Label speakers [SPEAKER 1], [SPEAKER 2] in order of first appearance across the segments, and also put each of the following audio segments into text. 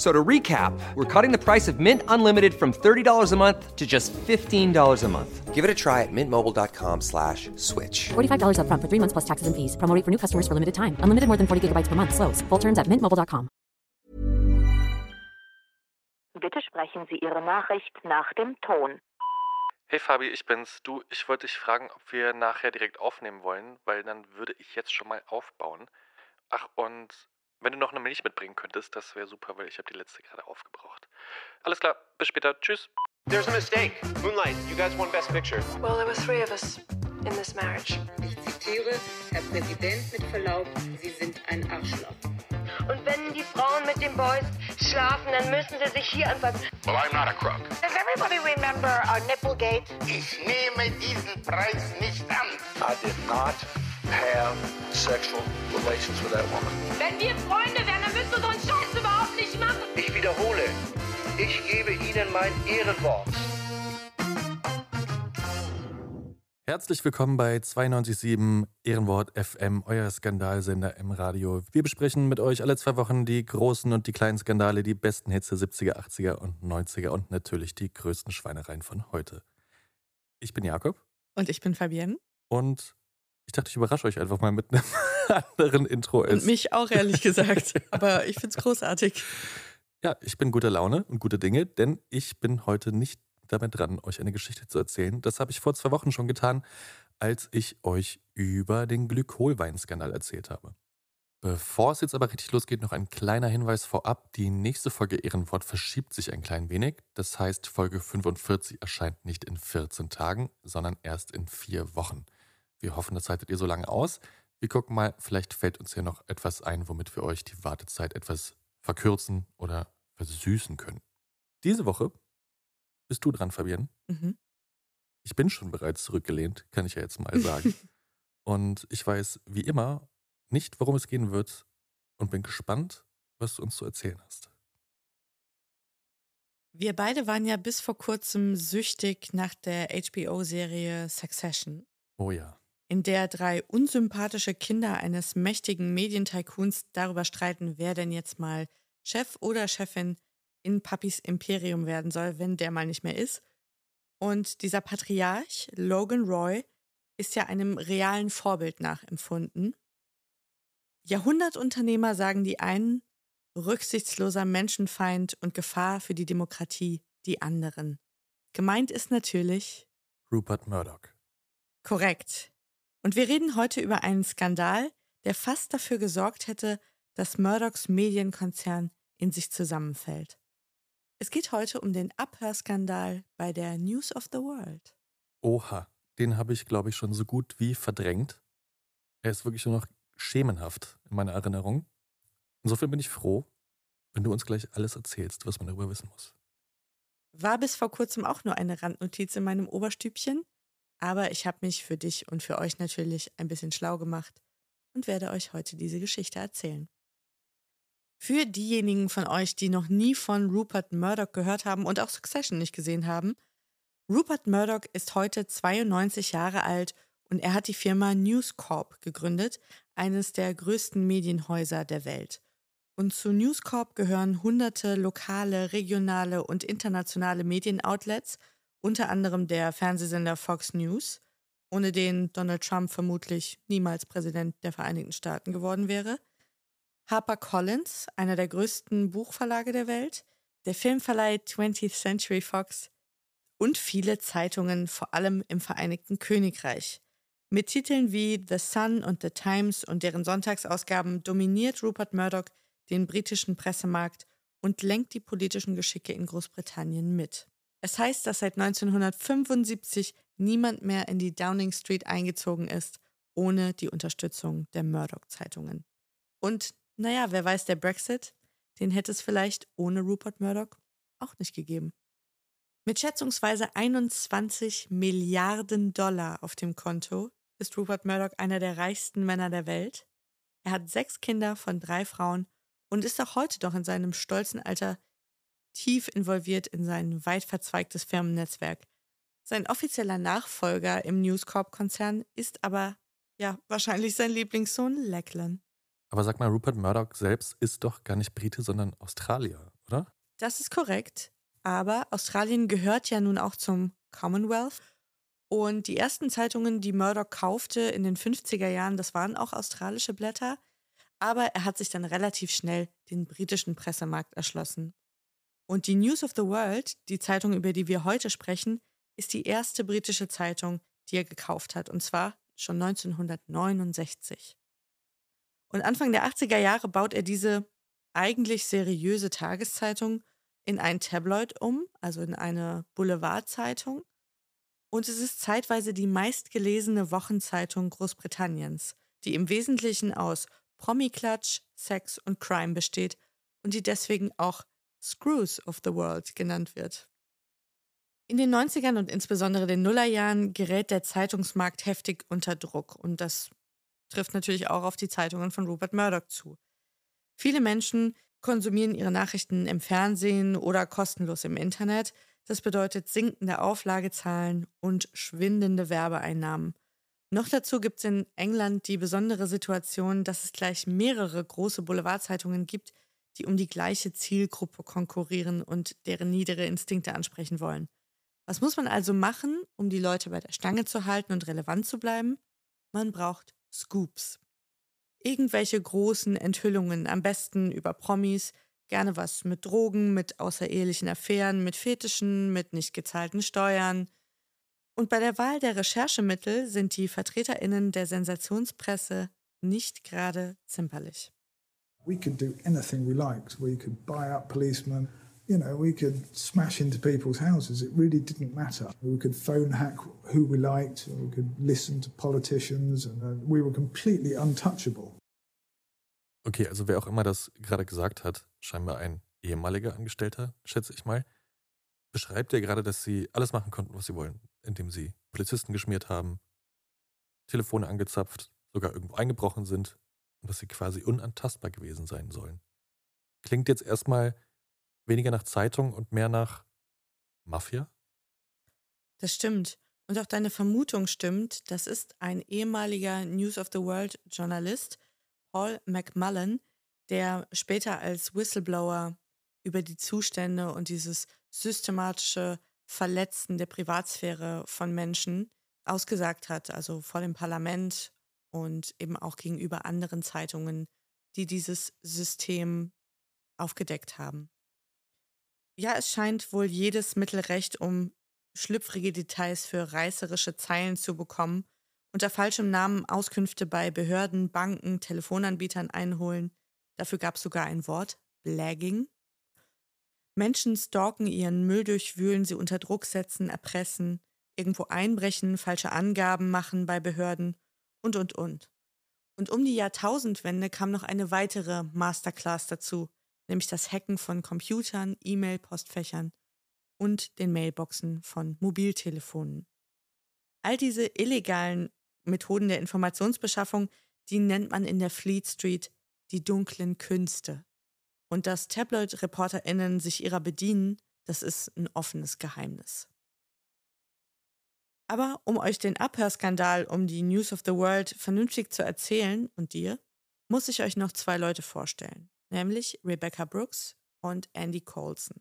[SPEAKER 1] So to recap, we're cutting the price of Mint Unlimited from $30 a month to just $15 a month.
[SPEAKER 2] Give it a try at mintmobile.com slash switch.
[SPEAKER 3] $45 upfront for three months plus taxes and fees. Promo for new customers for limited time. Unlimited more than 40 gigabytes per month. Slows. Full terms at mintmobile.com.
[SPEAKER 4] Bitte sprechen Sie Ihre Nachricht nach dem Ton.
[SPEAKER 5] Hey Fabi, ich bin's. Du, ich wollte dich fragen, ob wir nachher direkt aufnehmen wollen, weil dann würde ich jetzt schon mal aufbauen. Ach, und wenn du noch eine Milch mitbringen könntest, das wäre super, weil ich habe die letzte gerade aufgebraucht. Alles klar, bis später. Tschüss.
[SPEAKER 6] There's a mistake. Moonlight, you guys won Best Picture.
[SPEAKER 7] Well, there were three of us in this marriage.
[SPEAKER 8] Ich zitiere, Herr Präsident, mit Verlaub, Sie sind ein Arschloch.
[SPEAKER 9] Und wenn die Frauen mit den Boys schlafen, dann müssen sie sich hier anfassen.
[SPEAKER 10] Well, I'm not a crook.
[SPEAKER 9] Does everybody remember our Nipplegate?
[SPEAKER 10] Ich nehme diesen Preis nicht an.
[SPEAKER 11] I did not have sexual relations with that woman.
[SPEAKER 9] Wenn wir Freunde wären, dann müsstest du so einen Scheiß überhaupt nicht machen.
[SPEAKER 11] Ich wiederhole, ich gebe Ihnen mein Ehrenwort.
[SPEAKER 5] Herzlich willkommen bei 92.7 Ehrenwort FM, euer Skandalsender im Radio. Wir besprechen mit euch alle zwei Wochen die großen und die kleinen Skandale, die besten Hits der 70er, 80er und 90er und natürlich die größten Schweinereien von heute. Ich bin Jakob
[SPEAKER 12] Und ich bin Fabienne.
[SPEAKER 5] und ich dachte, ich überrasche euch einfach mal mit einem anderen Intro.
[SPEAKER 12] Und mich auch, ehrlich gesagt. Aber ich finde es großartig.
[SPEAKER 5] Ja, ich bin guter Laune und guter Dinge, denn ich bin heute nicht damit dran, euch eine Geschichte zu erzählen. Das habe ich vor zwei Wochen schon getan, als ich euch über den Glykolweinskandal erzählt habe. Bevor es jetzt aber richtig losgeht, noch ein kleiner Hinweis vorab. Die nächste Folge Ehrenwort verschiebt sich ein klein wenig. Das heißt, Folge 45 erscheint nicht in 14 Tagen, sondern erst in vier Wochen. Wir hoffen, das haltet ihr so lange aus. Wir gucken mal, vielleicht fällt uns hier noch etwas ein, womit wir euch die Wartezeit etwas verkürzen oder versüßen können. Diese Woche bist du dran, Fabienne.
[SPEAKER 12] Mhm.
[SPEAKER 5] Ich bin schon bereits zurückgelehnt, kann ich ja jetzt mal sagen. und ich weiß wie immer nicht, worum es gehen wird und bin gespannt, was du uns zu erzählen hast.
[SPEAKER 12] Wir beide waren ja bis vor kurzem süchtig nach der HBO-Serie Succession,
[SPEAKER 5] Oh ja.
[SPEAKER 12] In der drei unsympathische Kinder eines mächtigen Medientycoons darüber streiten, wer denn jetzt mal Chef oder Chefin in Papis Imperium werden soll, wenn der mal nicht mehr ist. Und dieser Patriarch, Logan Roy, ist ja einem realen Vorbild nachempfunden. Jahrhundertunternehmer sagen die einen, rücksichtsloser Menschenfeind und Gefahr für die Demokratie die anderen. Gemeint ist natürlich
[SPEAKER 5] Rupert Murdoch.
[SPEAKER 12] korrekt. Und wir reden heute über einen Skandal, der fast dafür gesorgt hätte, dass Murdochs Medienkonzern in sich zusammenfällt. Es geht heute um den Abhörskandal bei der News of the World.
[SPEAKER 5] Oha, den habe ich, glaube ich, schon so gut wie verdrängt. Er ist wirklich nur noch schemenhaft in meiner Erinnerung. Insofern bin ich froh, wenn du uns gleich alles erzählst, was man darüber wissen muss.
[SPEAKER 12] War bis vor kurzem auch nur eine Randnotiz in meinem Oberstübchen, aber ich habe mich für dich und für euch natürlich ein bisschen schlau gemacht und werde euch heute diese Geschichte erzählen. Für diejenigen von euch, die noch nie von Rupert Murdoch gehört haben und auch Succession nicht gesehen haben, Rupert Murdoch ist heute 92 Jahre alt und er hat die Firma News Corp gegründet, eines der größten Medienhäuser der Welt. Und zu News Corp gehören hunderte lokale, regionale und internationale Medienoutlets, unter anderem der Fernsehsender Fox News, ohne den Donald Trump vermutlich niemals Präsident der Vereinigten Staaten geworden wäre, HarperCollins, einer der größten Buchverlage der Welt, der Filmverleih 20th Century Fox und viele Zeitungen, vor allem im Vereinigten Königreich. Mit Titeln wie The Sun und The Times und deren Sonntagsausgaben dominiert Rupert Murdoch den britischen Pressemarkt und lenkt die politischen Geschicke in Großbritannien mit. Es heißt, dass seit 1975 niemand mehr in die Downing Street eingezogen ist, ohne die Unterstützung der Murdoch-Zeitungen. Und naja, wer weiß, der Brexit, den hätte es vielleicht ohne Rupert Murdoch auch nicht gegeben. Mit schätzungsweise 21 Milliarden Dollar auf dem Konto ist Rupert Murdoch einer der reichsten Männer der Welt. Er hat sechs Kinder von drei Frauen und ist auch heute noch in seinem stolzen Alter tief involviert in sein weit verzweigtes Firmennetzwerk. Sein offizieller Nachfolger im News Corp-Konzern ist aber ja wahrscheinlich sein Lieblingssohn Lachlan.
[SPEAKER 5] Aber sag mal, Rupert Murdoch selbst ist doch gar nicht Brite, sondern Australier, oder?
[SPEAKER 12] Das ist korrekt. Aber Australien gehört ja nun auch zum Commonwealth. Und die ersten Zeitungen, die Murdoch kaufte in den 50er Jahren, das waren auch australische Blätter. Aber er hat sich dann relativ schnell den britischen Pressemarkt erschlossen. Und die News of the World, die Zeitung, über die wir heute sprechen, ist die erste britische Zeitung, die er gekauft hat. Und zwar schon 1969. Und Anfang der 80er Jahre baut er diese eigentlich seriöse Tageszeitung in ein Tabloid um, also in eine Boulevardzeitung. Und es ist zeitweise die meistgelesene Wochenzeitung Großbritanniens, die im Wesentlichen aus Promi-Klatsch, Sex und Crime besteht und die deswegen auch Screws of the World genannt wird. In den 90ern und insbesondere den Nullerjahren gerät der Zeitungsmarkt heftig unter Druck und das trifft natürlich auch auf die Zeitungen von Rupert Murdoch zu. Viele Menschen konsumieren ihre Nachrichten im Fernsehen oder kostenlos im Internet. Das bedeutet sinkende Auflagezahlen und schwindende Werbeeinnahmen. Noch dazu gibt es in England die besondere Situation, dass es gleich mehrere große Boulevardzeitungen gibt, die um die gleiche Zielgruppe konkurrieren und deren niedere Instinkte ansprechen wollen. Was muss man also machen, um die Leute bei der Stange zu halten und relevant zu bleiben? Man braucht Scoops. Irgendwelche großen Enthüllungen, am besten über Promis, gerne was mit Drogen, mit außerehelichen Affären, mit Fetischen, mit nicht gezahlten Steuern. Und bei der Wahl der Recherchemittel sind die VertreterInnen der Sensationspresse nicht gerade zimperlich.
[SPEAKER 13] We could do anything we liked. We could buy up policemen. You know, we could smash into people's houses. It really didn't matter. We could phone hack who we liked. We could listen to politicians. And uh, we were completely untouchable.
[SPEAKER 5] Okay, also wer auch immer das gerade gesagt hat, scheinbar ein ehemaliger Angestellter, schätze ich mal, beschreibt ja gerade, dass sie alles machen konnten, was sie wollen, indem sie Polizisten geschmiert haben, Telefone angezapft, sogar irgendwo eingebrochen sind dass sie quasi unantastbar gewesen sein sollen. Klingt jetzt erstmal weniger nach Zeitung und mehr nach Mafia?
[SPEAKER 12] Das stimmt. Und auch deine Vermutung stimmt. Das ist ein ehemaliger News of the World Journalist, Paul McMullen, der später als Whistleblower über die Zustände und dieses systematische Verletzen der Privatsphäre von Menschen ausgesagt hat, also vor dem Parlament und eben auch gegenüber anderen Zeitungen, die dieses System aufgedeckt haben. Ja, es scheint wohl jedes Mittel recht, um schlüpfrige Details für reißerische Zeilen zu bekommen, unter falschem Namen Auskünfte bei Behörden, Banken, Telefonanbietern einholen. Dafür gab es sogar ein Wort, Blagging. Menschen stalken ihren Müll durchwühlen, sie unter Druck setzen, erpressen, irgendwo einbrechen, falsche Angaben machen bei Behörden und, und, und. Und um die Jahrtausendwende kam noch eine weitere Masterclass dazu, nämlich das Hacken von Computern, E-Mail-Postfächern und den Mailboxen von Mobiltelefonen. All diese illegalen Methoden der Informationsbeschaffung, die nennt man in der Fleet Street die dunklen Künste. Und dass Tabloid-ReporterInnen sich ihrer bedienen, das ist ein offenes Geheimnis. Aber um euch den Abhörskandal um die News of the World vernünftig zu erzählen und dir, muss ich euch noch zwei Leute vorstellen, nämlich Rebecca Brooks und Andy Colson.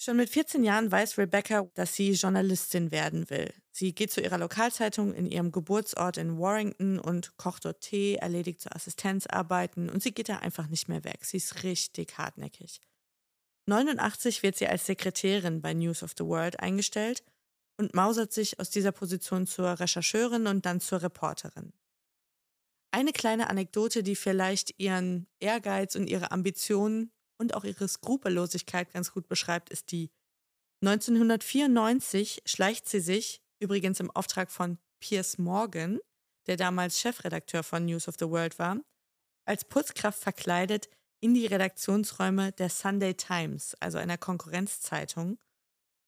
[SPEAKER 12] Schon mit 14 Jahren weiß Rebecca, dass sie Journalistin werden will. Sie geht zu ihrer Lokalzeitung in ihrem Geburtsort in Warrington und kocht dort Tee, erledigt so Assistenzarbeiten und sie geht da einfach nicht mehr weg. Sie ist richtig hartnäckig. 89 wird sie als Sekretärin bei News of the World eingestellt und mausert sich aus dieser Position zur Rechercheurin und dann zur Reporterin. Eine kleine Anekdote, die vielleicht ihren Ehrgeiz und ihre Ambitionen und auch ihre Skrupellosigkeit ganz gut beschreibt, ist die. 1994 schleicht sie sich, übrigens im Auftrag von Piers Morgan, der damals Chefredakteur von News of the World war, als Putzkraft verkleidet in die Redaktionsräume der Sunday Times, also einer Konkurrenzzeitung,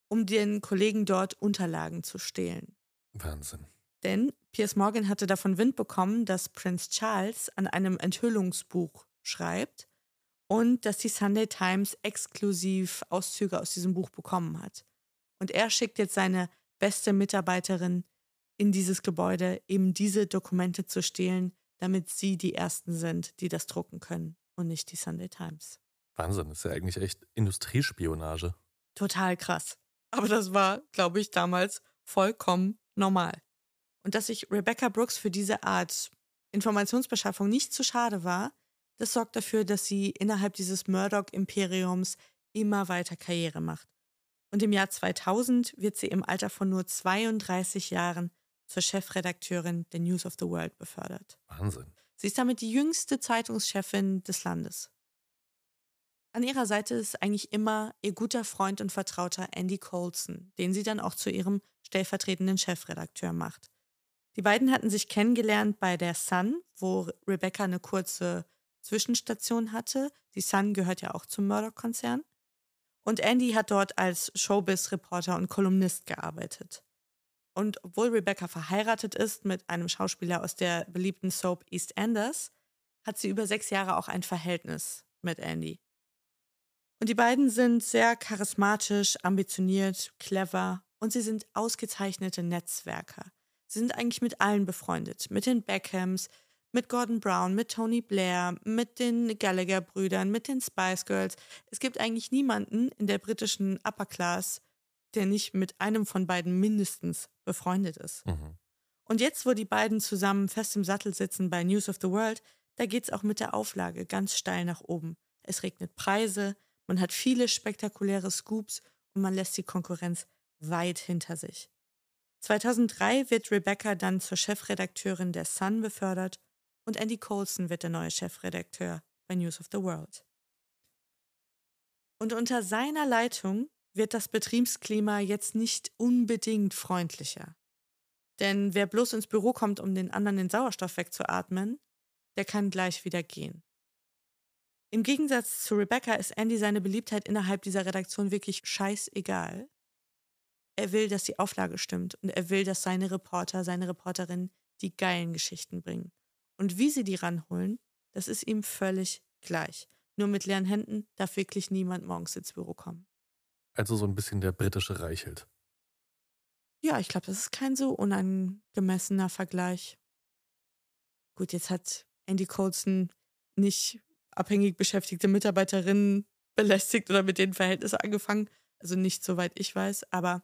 [SPEAKER 12] um den Kollegen dort Unterlagen zu stehlen.
[SPEAKER 5] Wahnsinn.
[SPEAKER 12] Denn Piers Morgan hatte davon Wind bekommen, dass Prinz Charles an einem Enthüllungsbuch schreibt und dass die Sunday Times exklusiv Auszüge aus diesem Buch bekommen hat. Und er schickt jetzt seine beste Mitarbeiterin in dieses Gebäude, eben diese Dokumente zu stehlen, damit sie die Ersten sind, die das drucken können und nicht die Sunday Times.
[SPEAKER 5] Wahnsinn, das ist ja eigentlich echt Industriespionage.
[SPEAKER 12] Total krass. Aber das war, glaube ich, damals vollkommen normal. Und dass sich Rebecca Brooks für diese Art Informationsbeschaffung nicht zu schade war, das sorgt dafür, dass sie innerhalb dieses Murdoch-Imperiums immer weiter Karriere macht. Und im Jahr 2000 wird sie im Alter von nur 32 Jahren zur Chefredakteurin der News of the World befördert.
[SPEAKER 5] Wahnsinn.
[SPEAKER 12] Sie ist damit die jüngste Zeitungschefin des Landes. An ihrer Seite ist eigentlich immer ihr guter Freund und Vertrauter Andy Colson, den sie dann auch zu ihrem stellvertretenden Chefredakteur macht. Die beiden hatten sich kennengelernt bei der Sun, wo Rebecca eine kurze Zwischenstation hatte. Die Sun gehört ja auch zum Murdoch-Konzern. Und Andy hat dort als Showbiz-Reporter und Kolumnist gearbeitet. Und obwohl Rebecca verheiratet ist mit einem Schauspieler aus der beliebten Soap EastEnders, hat sie über sechs Jahre auch ein Verhältnis mit Andy. Und die beiden sind sehr charismatisch, ambitioniert, clever und sie sind ausgezeichnete Netzwerker. Sie sind eigentlich mit allen befreundet. Mit den Beckhams, mit Gordon Brown, mit Tony Blair, mit den Gallagher-Brüdern, mit den Spice Girls. Es gibt eigentlich niemanden in der britischen Upper Class, der nicht mit einem von beiden mindestens befreundet ist. Mhm. Und jetzt, wo die beiden zusammen fest im Sattel sitzen bei News of the World, da geht es auch mit der Auflage ganz steil nach oben. Es regnet Preise, man hat viele spektakuläre Scoops und man lässt die Konkurrenz weit hinter sich. 2003 wird Rebecca dann zur Chefredakteurin der Sun befördert und Andy Colson wird der neue Chefredakteur bei News of the World. Und unter seiner Leitung wird das Betriebsklima jetzt nicht unbedingt freundlicher. Denn wer bloß ins Büro kommt, um den anderen den Sauerstoff wegzuatmen, der kann gleich wieder gehen. Im Gegensatz zu Rebecca ist Andy seine Beliebtheit innerhalb dieser Redaktion wirklich scheißegal. Er will, dass die Auflage stimmt und er will, dass seine Reporter, seine Reporterinnen die geilen Geschichten bringen. Und wie sie die ranholen, das ist ihm völlig gleich. Nur mit leeren Händen darf wirklich niemand morgens ins Büro kommen.
[SPEAKER 5] Also so ein bisschen der britische Reichelt.
[SPEAKER 12] Ja, ich glaube, das ist kein so unangemessener Vergleich. Gut, jetzt hat Andy Colson nicht abhängig beschäftigte Mitarbeiterinnen belästigt oder mit denen Verhältnisse angefangen. Also nicht soweit ich weiß, aber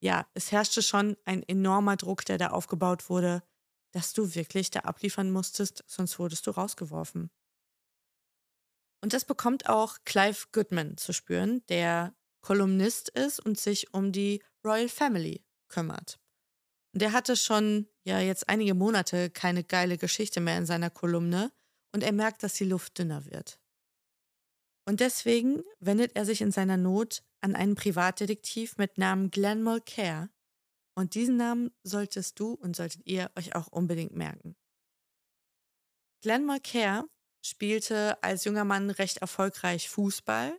[SPEAKER 12] ja, es herrschte schon ein enormer Druck, der da aufgebaut wurde, dass du wirklich da abliefern musstest, sonst wurdest du rausgeworfen. Und das bekommt auch Clive Goodman zu spüren, der Kolumnist ist und sich um die Royal Family kümmert. Der hatte schon ja jetzt einige Monate keine geile Geschichte mehr in seiner Kolumne und er merkt, dass die Luft dünner wird. Und deswegen wendet er sich in seiner Not an einen Privatdetektiv mit Namen Glenn Mulcair. Und diesen Namen solltest du und solltet ihr euch auch unbedingt merken. Glenn Mulcair spielte als junger Mann recht erfolgreich Fußball.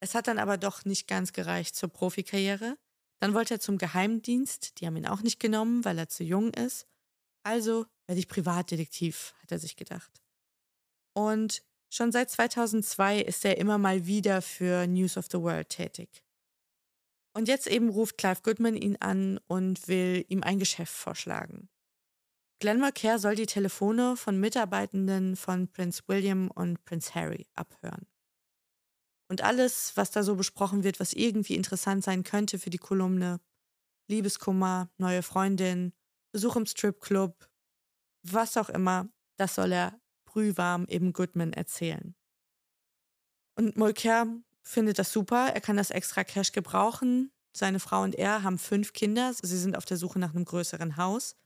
[SPEAKER 12] Es hat dann aber doch nicht ganz gereicht zur Profikarriere. Dann wollte er zum Geheimdienst, die haben ihn auch nicht genommen, weil er zu jung ist. Also werde ich Privatdetektiv, hat er sich gedacht. Und schon seit 2002 ist er immer mal wieder für News of the World tätig. Und jetzt eben ruft Clive Goodman ihn an und will ihm ein Geschäft vorschlagen. Glenn Mulcair soll die Telefone von Mitarbeitenden von Prince William und Prince Harry abhören. Und alles, was da so besprochen wird, was irgendwie interessant sein könnte für die Kolumne, Liebeskummer, neue Freundin, Besuch im Stripclub, was auch immer, das soll er brühwarm eben Goodman erzählen. Und Molker findet das super, er kann das extra Cash gebrauchen. Seine Frau und er haben fünf Kinder, sie sind auf der Suche nach einem größeren Haus.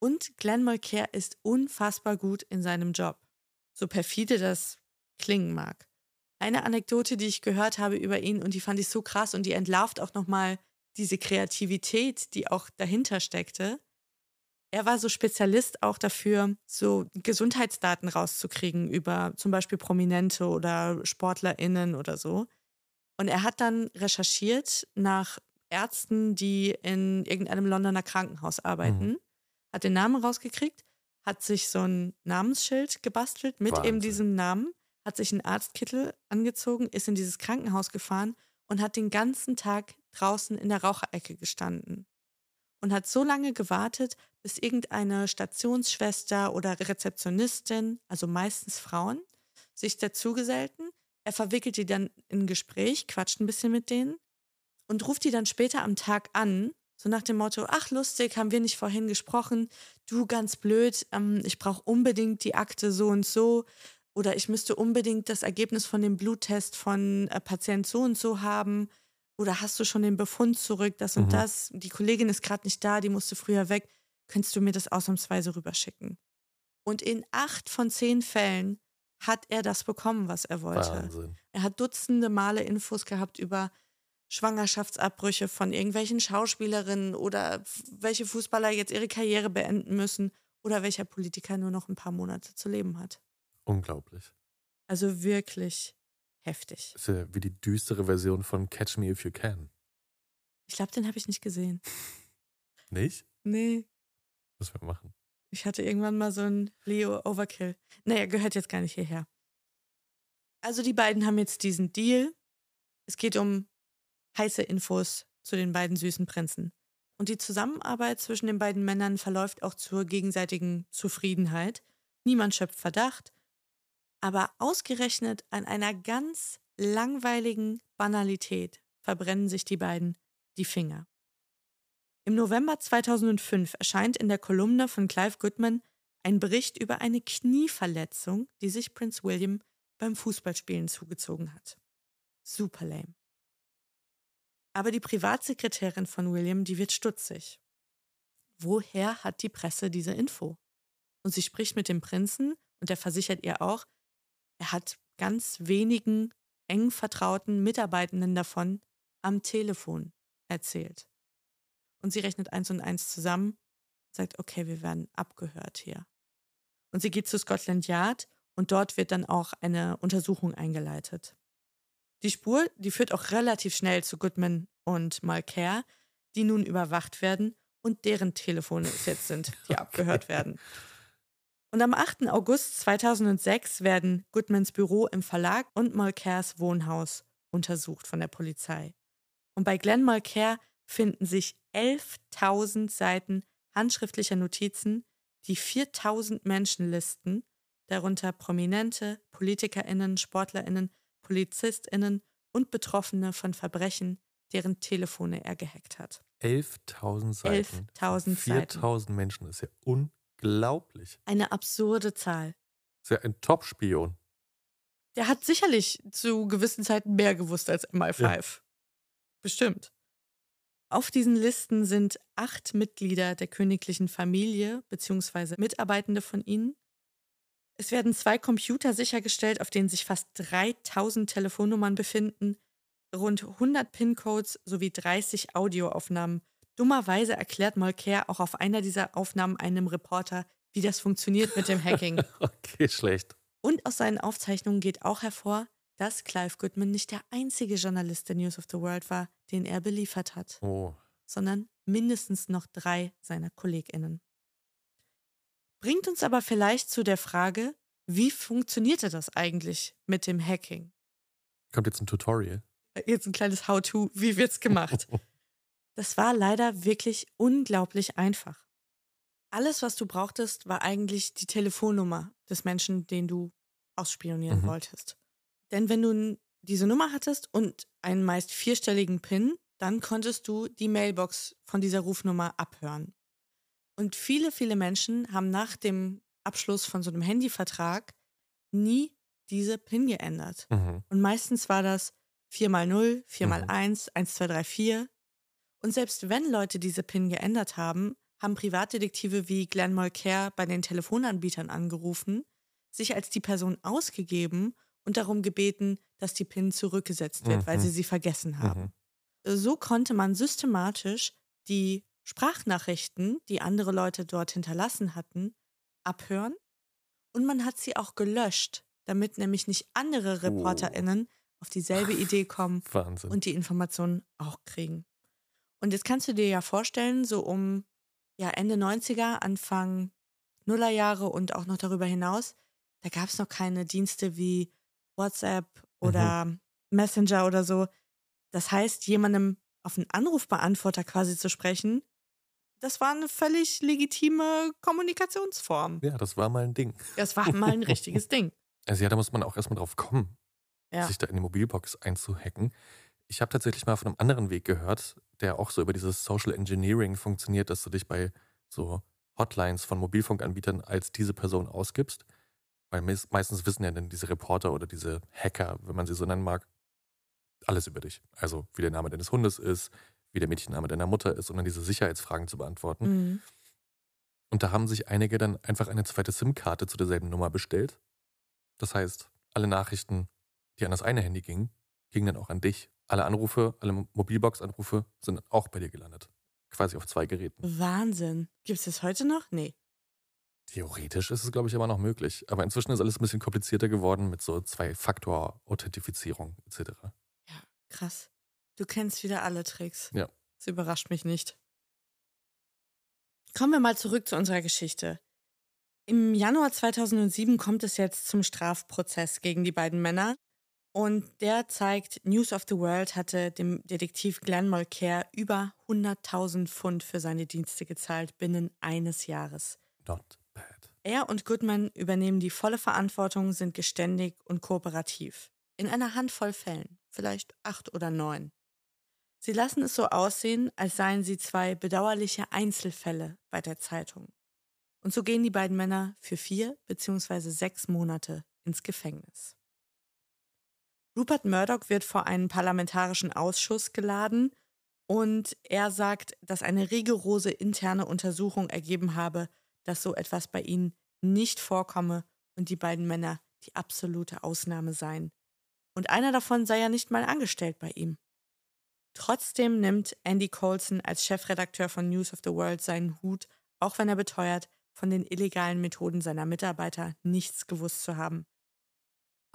[SPEAKER 12] Und Glenn Molker ist unfassbar gut in seinem Job. So perfide das klingen mag. Eine Anekdote, die ich gehört habe über ihn und die fand ich so krass und die entlarvt auch nochmal diese Kreativität, die auch dahinter steckte. Er war so Spezialist auch dafür, so Gesundheitsdaten rauszukriegen über zum Beispiel Prominente oder SportlerInnen oder so. Und er hat dann recherchiert nach Ärzten, die in irgendeinem Londoner Krankenhaus arbeiten, mhm. hat den Namen rausgekriegt, hat sich so ein Namensschild gebastelt mit Wahnsinn. eben diesem Namen, hat sich einen Arztkittel angezogen, ist in dieses Krankenhaus gefahren und hat den ganzen Tag draußen in der Raucherecke gestanden. Und hat so lange gewartet, bis irgendeine Stationsschwester oder Rezeptionistin, also meistens Frauen, sich dazugesellten. Er verwickelt die dann in ein Gespräch, quatscht ein bisschen mit denen und ruft die dann später am Tag an, so nach dem Motto, ach lustig, haben wir nicht vorhin gesprochen, du ganz blöd, ähm, ich brauche unbedingt die Akte so und so. Oder ich müsste unbedingt das Ergebnis von dem Bluttest von äh, Patient so und so haben oder hast du schon den Befund zurück, das und
[SPEAKER 5] Mhm.
[SPEAKER 12] das, die Kollegin ist gerade nicht da, die musste früher weg, könntest du mir das ausnahmsweise rüberschicken? Und in acht von zehn Fällen hat er das bekommen, was er wollte.
[SPEAKER 5] Wahnsinn.
[SPEAKER 12] Er hat dutzende Male Infos gehabt über Schwangerschaftsabbrüche von irgendwelchen Schauspielerinnen oder welche Fußballer jetzt ihre Karriere beenden müssen oder welcher Politiker nur noch ein paar Monate zu leben hat.
[SPEAKER 5] Unglaublich.
[SPEAKER 12] Also wirklich heftig.
[SPEAKER 5] Ist ja wie die düstere Version von Catch Me If You Can.
[SPEAKER 12] Ich glaube, den habe ich nicht gesehen.
[SPEAKER 5] Nicht?
[SPEAKER 12] Nee,
[SPEAKER 5] Müssen wir machen.
[SPEAKER 12] ich hatte irgendwann mal so ein Leo Overkill. Naja, gehört jetzt gar nicht hierher. Also die beiden haben jetzt diesen Deal. Es geht um heiße Infos zu den beiden süßen Prinzen. Und die Zusammenarbeit zwischen den beiden Männern verläuft auch zur gegenseitigen Zufriedenheit. Niemand schöpft Verdacht. Aber ausgerechnet an einer ganz langweiligen Banalität verbrennen sich die beiden die Finger. Im November 2005 erscheint in der Kolumne von Clive Goodman ein Bericht über eine Knieverletzung, die sich Prince William beim Fußballspielen zugezogen hat. Super lame. Aber die Privatsekretärin von William, die wird stutzig. Woher hat die Presse diese Info? Und sie spricht mit dem Prinzen und er versichert ihr auch, er hat ganz wenigen eng vertrauten Mitarbeitenden davon am Telefon erzählt. Und sie rechnet eins und eins zusammen sagt, okay, wir werden abgehört hier. Und sie geht zu Scotland Yard und dort wird dann auch eine Untersuchung eingeleitet. Die Spur, die führt auch relativ schnell zu Goodman und Malcare, die nun überwacht werden und deren Telefone es jetzt sind, die abgehört werden. Und am 8. August 2006 werden Goodmans Büro im Verlag und Malcares Wohnhaus untersucht von der Polizei. Und bei Glenn Malcare finden sich 11.000 Seiten handschriftlicher Notizen, die 4.000 Menschen listen, darunter Prominente, PolitikerInnen, SportlerInnen, PolizistInnen und Betroffene von Verbrechen, deren Telefone er gehackt hat.
[SPEAKER 5] 11.000 Seiten.
[SPEAKER 12] 11.000 Seiten.
[SPEAKER 5] 4.000 Menschen. Ist ja unglaublich.
[SPEAKER 12] Eine absurde Zahl.
[SPEAKER 5] Das ist ja ein Top-Spion.
[SPEAKER 12] Der hat sicherlich zu gewissen Zeiten mehr gewusst als MI5. Bestimmt. Auf diesen Listen sind acht Mitglieder der königlichen Familie bzw. Mitarbeitende von ihnen. Es werden zwei Computer sichergestellt, auf denen sich fast 3000 Telefonnummern befinden, rund 100 PIN-Codes sowie 30 Audioaufnahmen. Dummerweise erklärt Molker auch auf einer dieser Aufnahmen einem Reporter, wie das funktioniert mit dem Hacking.
[SPEAKER 5] okay, schlecht.
[SPEAKER 12] Und aus seinen Aufzeichnungen geht auch hervor, dass Clive Goodman nicht der einzige Journalist der News of the World war, den er beliefert hat,
[SPEAKER 5] Oh.
[SPEAKER 12] sondern mindestens noch drei seiner KollegInnen. Bringt uns aber vielleicht zu der Frage, wie funktionierte das eigentlich mit dem Hacking?
[SPEAKER 5] Kommt jetzt ein Tutorial.
[SPEAKER 12] Jetzt ein kleines How-to, wie wird's gemacht? Das war leider wirklich unglaublich einfach. Alles, was du brauchtest, war eigentlich die Telefonnummer des Menschen, den du ausspionieren
[SPEAKER 5] Mhm.
[SPEAKER 12] wolltest. Denn wenn du diese Nummer hattest und einen meist vierstelligen PIN, dann konntest du die Mailbox von dieser Rufnummer abhören. Und viele, viele Menschen haben nach dem Abschluss von so einem Handyvertrag nie diese PIN geändert.
[SPEAKER 5] Mhm.
[SPEAKER 12] Und meistens war das 4x0, 4x1,
[SPEAKER 5] Mhm.
[SPEAKER 12] 1, 2, 3, 4. Und selbst wenn Leute diese PIN geändert haben, haben Privatdetektive wie Glenn Molker bei den Telefonanbietern angerufen, sich als die Person ausgegeben und darum gebeten, dass die PIN zurückgesetzt wird, weil
[SPEAKER 5] Mhm.
[SPEAKER 12] sie sie vergessen haben.
[SPEAKER 5] Mhm.
[SPEAKER 12] So konnte man systematisch die Sprachnachrichten, die andere Leute dort hinterlassen hatten, abhören und man hat sie auch gelöscht, damit nämlich nicht andere ReporterInnen auf dieselbe Idee kommen
[SPEAKER 5] Wahnsinn.
[SPEAKER 12] und die Informationen auch kriegen. Und jetzt kannst du dir ja vorstellen, so um ja, Ende 90er, Anfang Nullerjahre und auch noch darüber hinaus, da gab es noch keine Dienste wie WhatsApp oder mhm. Messenger oder so. Das heißt, jemandem auf einen Anrufbeantworter quasi zu sprechen, das war eine völlig legitime Kommunikationsform.
[SPEAKER 5] Ja, das war mal ein Ding.
[SPEAKER 12] Das war mal ein richtiges Ding.
[SPEAKER 5] Also ja, da muss man auch erstmal drauf kommen,
[SPEAKER 12] ja.
[SPEAKER 5] sich da in die Mobilbox einzuhacken. Ich habe tatsächlich mal von einem anderen Weg gehört, der auch so über dieses Social Engineering funktioniert, dass du dich bei so Hotlines von Mobilfunkanbietern als diese Person ausgibst. Weil meistens wissen ja dann diese Reporter oder diese Hacker, wenn man sie so nennen mag, alles über dich. Also wie der Name deines Hundes ist, wie der Mädchenname deiner Mutter ist, um dann diese Sicherheitsfragen zu beantworten.
[SPEAKER 12] Mhm.
[SPEAKER 5] Und da haben sich einige dann einfach eine zweite SIM-Karte zu derselben Nummer bestellt. Das heißt, alle Nachrichten, die an das eine Handy gingen, gingen dann auch an dich. Alle Anrufe, alle Mobilbox-Anrufe sind auch bei dir gelandet. Quasi auf zwei Geräten.
[SPEAKER 12] Wahnsinn. Gibt es das heute noch? Nee.
[SPEAKER 5] Theoretisch ist es, glaube ich, immer noch möglich. Aber inzwischen ist alles ein bisschen komplizierter geworden mit so Zwei-Faktor-Authentifizierung etc.
[SPEAKER 12] Ja, krass. Du kennst wieder alle Tricks.
[SPEAKER 5] Ja.
[SPEAKER 12] Das überrascht mich nicht. Kommen wir mal zurück zu unserer Geschichte. Im Januar 2007 kommt es jetzt zum Strafprozess gegen die beiden Männer. Und der zeigt, News of the World hatte dem Detektiv Glenn Mulcair über 100.000 Pfund für seine Dienste gezahlt binnen eines Jahres.
[SPEAKER 5] Not bad.
[SPEAKER 12] Er und Goodman übernehmen die volle Verantwortung, sind geständig und kooperativ. In einer Handvoll Fällen, vielleicht acht oder neun. Sie lassen es so aussehen, als seien sie zwei bedauerliche Einzelfälle bei der Zeitung. Und so gehen die beiden Männer für vier bzw. sechs Monate ins Gefängnis. Rupert Murdoch wird vor einen parlamentarischen Ausschuss geladen und er sagt, dass eine rigorose interne Untersuchung ergeben habe, dass so etwas bei ihnen nicht vorkomme und die beiden Männer die absolute Ausnahme seien. Und einer davon sei ja nicht mal angestellt bei ihm. Trotzdem nimmt Andy Colson als Chefredakteur von News of the World seinen Hut, auch wenn er beteuert, von den illegalen Methoden seiner Mitarbeiter nichts gewusst zu haben.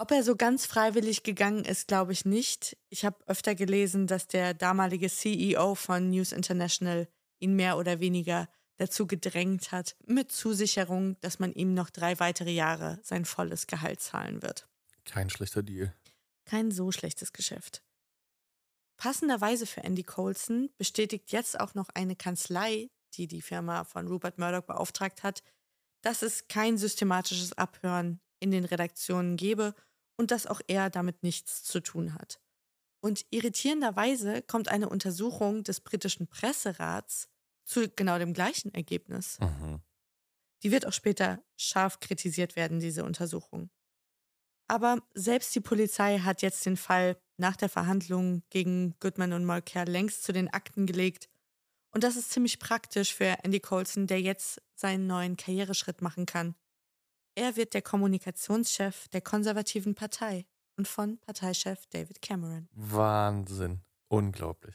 [SPEAKER 12] Ob er so ganz freiwillig gegangen ist, glaube ich nicht. Ich habe öfter gelesen, dass der damalige CEO von News International ihn mehr oder weniger dazu gedrängt hat, mit Zusicherung, dass man ihm noch drei weitere Jahre sein volles Gehalt zahlen wird.
[SPEAKER 5] Kein schlechter Deal.
[SPEAKER 12] Kein so schlechtes Geschäft. Passenderweise für Andy Colson bestätigt jetzt auch noch eine Kanzlei, die die Firma von Rupert Murdoch beauftragt hat, dass es kein systematisches Abhören in den Redaktionen gebe und dass auch er damit nichts zu tun hat. Und irritierenderweise kommt eine Untersuchung des britischen Presserats zu genau dem gleichen Ergebnis.
[SPEAKER 5] Mhm.
[SPEAKER 12] Die wird auch später scharf kritisiert werden, diese Untersuchung. Aber selbst die Polizei hat jetzt den Fall nach der Verhandlung gegen Goodman und Mulcair längst zu den Akten gelegt. Und das ist ziemlich praktisch für Andy Colson, der jetzt seinen neuen Karriereschritt machen kann. Er wird der Kommunikationschef der konservativen Partei und von Parteichef David Cameron.
[SPEAKER 5] Wahnsinn. Unglaublich.